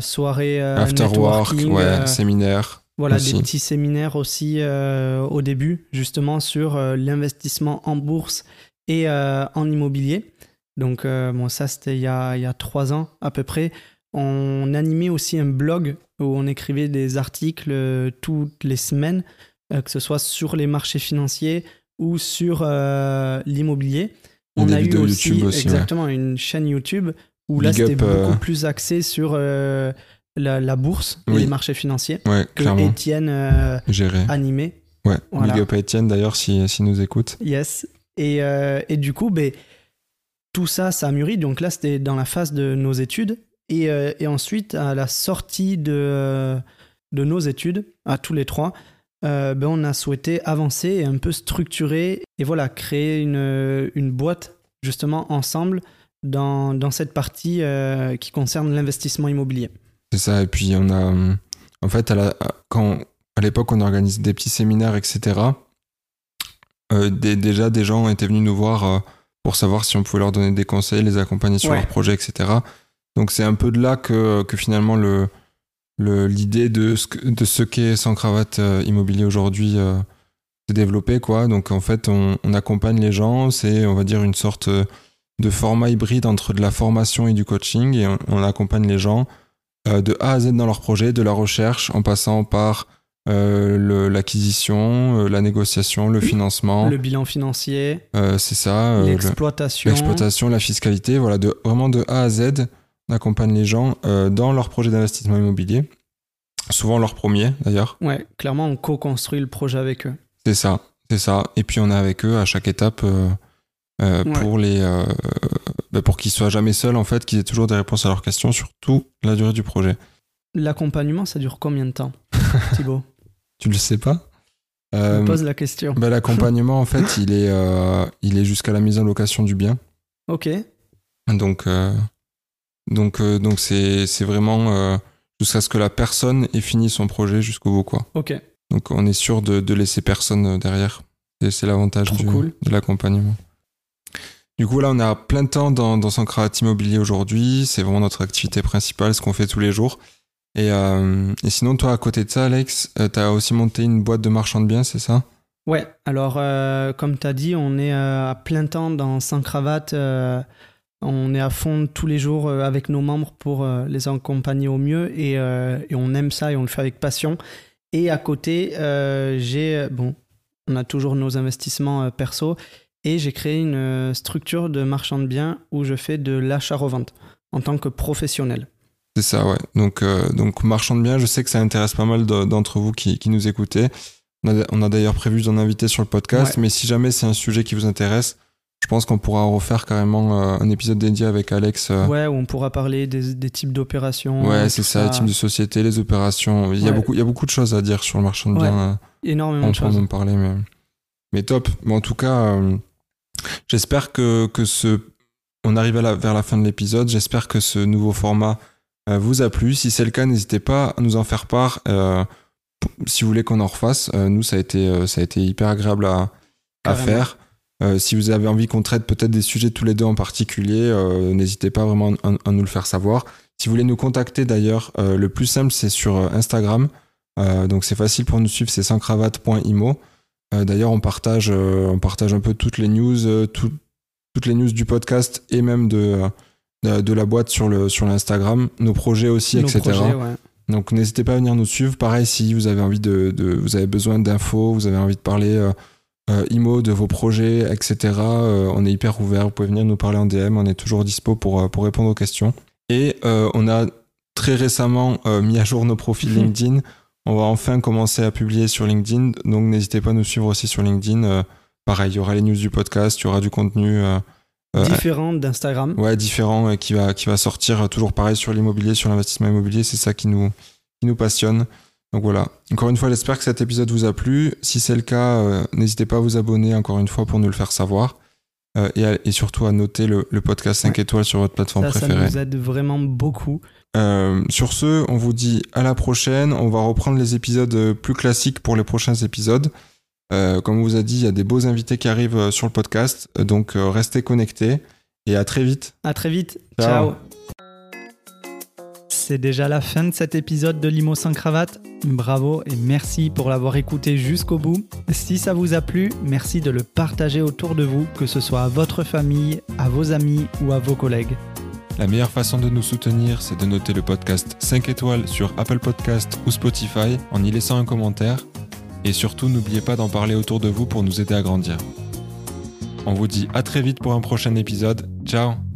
soirée After work, ouais, séminaire. Voilà, aussi. des petits séminaires aussi euh, au début, justement sur euh, l'investissement en bourse et euh, en immobilier. Donc, bon, ça, c'était il, y a- il y a trois ans à peu près. On animait aussi un blog où on écrivait des articles toutes les semaines, que ce soit sur les marchés financiers ou sur l'immobilier. On des a eu aussi, ouais. exactement une chaîne YouTube où là, c'était up, beaucoup plus axé sur la, la bourse et les marchés financiers Ouais, que clairement. Étienne euh, animé. Ouais, Voilà. big up à Étienne d'ailleurs s'il si nous écoute. Yes. Et, euh, et du coup, ben, tout ça, ça a mûri. Donc là, c'était dans la phase de nos études. Et, euh, et ensuite, à la sortie de, euh, de nos études, à tous les trois, euh, ben, on a souhaité avancer et un peu structurer et voilà, créer une, une boîte justement ensemble dans, dans cette partie euh, qui concerne l'investissement immobilier. C'est ça, et puis on a. hum, En fait, à la- quand, à l'époque, on organisait des petits séminaires, etc. euh, des- déjà, des gens étaient venus nous voir euh, pour savoir si on pouvait leur donner des conseils, les accompagner sur Ouais. leurs projets, etc. Donc, c'est un peu de là que, que finalement le le- l'idée de ce, que- de ce qu'est sans cravate euh, immobilier aujourd'hui euh, s'est développée, quoi. Donc, en fait, on, on accompagne les gens, c'est, on va dire, une sorte euh, de format hybride entre de la formation et du coaching, et on, on accompagne les gens euh, de A à Z dans leur projet, de la recherche, en passant par euh, l'acquisition, euh, la négociation, le financement, Le bilan financier, euh, c'est ça, euh, le- l'exploitation. l'exploitation, la fiscalité, voilà, de, vraiment de A à Z, on accompagne les gens euh, dans leur projet d'investissement immobilier, souvent leur premier d'ailleurs, Ouais, clairement, on co-construit le projet avec eux. c'est ça, c'est ça, et puis on est avec eux à chaque étape euh, euh, Ouais. pour les, euh, bah, pour qu'ils soient jamais seuls en fait, qu'ils aient toujours des réponses à leurs questions, surtout la durée du projet. L'accompagnement, ça dure combien de temps, Thibaut? Tu le sais pas? Euh, pose la question. Bah, L'accompagnement, en fait, il est, euh, il est jusqu'à la mise en location du bien. Ok. Donc, euh, donc, euh, donc c'est, c'est vraiment jusqu'à ce que la personne ait fini son projet jusqu'au bout, quoi. Ok. Donc, on est sûr de, de laisser personne derrière. Et c'est l'avantage du- cool. de l'accompagnement. Du coup, là, on a plein temps dans, dans cravat immobilier aujourd'hui. C'est vraiment notre activité principale, ce qu'on fait tous les jours. Et, euh, sinon, toi, à côté de ça, Alex, tu as aussi monté une boîte de marchand de biens, c'est ça? Ouais, alors euh, comme tu as dit, on est euh, à plein temps dans Sans Cravate. euh, on est à fond tous les jours euh, avec nos membres pour euh, les accompagner au mieux et, euh, et on aime ça et on le fait avec passion. Et à côté, euh, j'ai, bon, on a toujours nos investissements euh, perso et j'ai créé une euh, structure de marchand de biens où je fais de l'achat-revente en tant que professionnel. C'est ça, ouais. Donc, euh, donc, marchand de biens, je sais que ça intéresse pas mal de- d'entre vous qui, qui nous écoutez. On a, on a d'ailleurs prévu d'en inviter sur le podcast, Ouais. mais si jamais c'est un sujet qui vous intéresse, je pense qu'on pourra refaire carrément euh, un épisode dédié avec Alex. Ouais, où on pourra parler des, des types d'opérations. ouais, c'est ça, les types de sociétés, les opérations. Il y, a beaucoup, il y a beaucoup de choses à dire sur le marchand de biens. Énormément on de choses. en parler, mais, mais top. Bon, en tout cas, euh, j'espère que, que ce. On arrive à la- vers la fin de l'épisode. J'espère que ce nouveau format euh, vous a plu. Si c'est le cas, n'hésitez pas à nous en faire part. euh, si vous voulez qu'on en refasse, Euh, nous, ça a, été, euh, ça a été hyper agréable à, à faire. Si vous avez envie qu'on traite peut-être des sujets tous les deux en particulier, n'hésitez pas vraiment à, à nous le faire savoir. Si vous voulez nous contacter d'ailleurs, le plus simple c'est sur Instagram. Donc c'est facile pour nous suivre, c'est sanscravate.imo. Euh, d'ailleurs on partage, euh, on partage un peu toutes les news, euh, tout- toutes les news du podcast et même de, de, de la boîte sur le sur l'Instagram, nos projets aussi, Nos etc. projets, ouais. Donc n'hésitez pas à venir nous suivre. Pareil, si vous avez envie de, de- vous avez besoin d'infos, vous avez envie de parler euh, euh, IMO, de vos projets, etc. euh, on est hyper ouvert. Vous pouvez venir nous parler en DM. On est toujours dispo pour, pour répondre aux questions. Et on a très récemment mis à jour nos profils LinkedIn. On va enfin commencer à publier sur LinkedIn. Donc n'hésitez pas à nous suivre aussi sur LinkedIn. Euh, pareil, il y aura les news du podcast, il y aura du contenu. euh, euh, Différentes d'Instagram. Ouais, différent qui va qui va sortir toujours pareil sur l'immobilier, sur l'investissement immobilier, c'est ça qui nous qui nous passionne. Donc voilà. Encore une fois, j'espère que cet épisode vous a plu. Si c'est le cas, n'hésitez pas à vous abonner encore une fois pour nous le faire savoir. Euh, et, à- et surtout à noter le, le podcast 5 Ouais. étoiles sur votre plateforme Ça, ça préférée. nous aide vraiment beaucoup. Euh, sur ce, on vous dit à la prochaine. On va reprendre les épisodes euh, plus classiques pour les prochains épisodes. Euh, comme on vous a dit, il y a des beaux invités qui arrivent sur le podcast. Donc euh, restez connectés et à très vite. À très vite. Ciao. Ciao. C'est déjà la fin de cet épisode de Limo sans cravate. Bravo et merci pour l'avoir écouté jusqu'au bout. Si ça vous a plu, merci de le partager autour de vous, que ce soit à votre famille, à vos amis ou à vos collègues. La meilleure façon de nous soutenir, c'est de noter le podcast 5 étoiles sur Apple Podcast ou Spotify en y laissant un commentaire. Et surtout, n'oubliez pas d'en parler autour de vous pour nous aider à grandir. On vous dit à très vite pour un prochain épisode. Ciao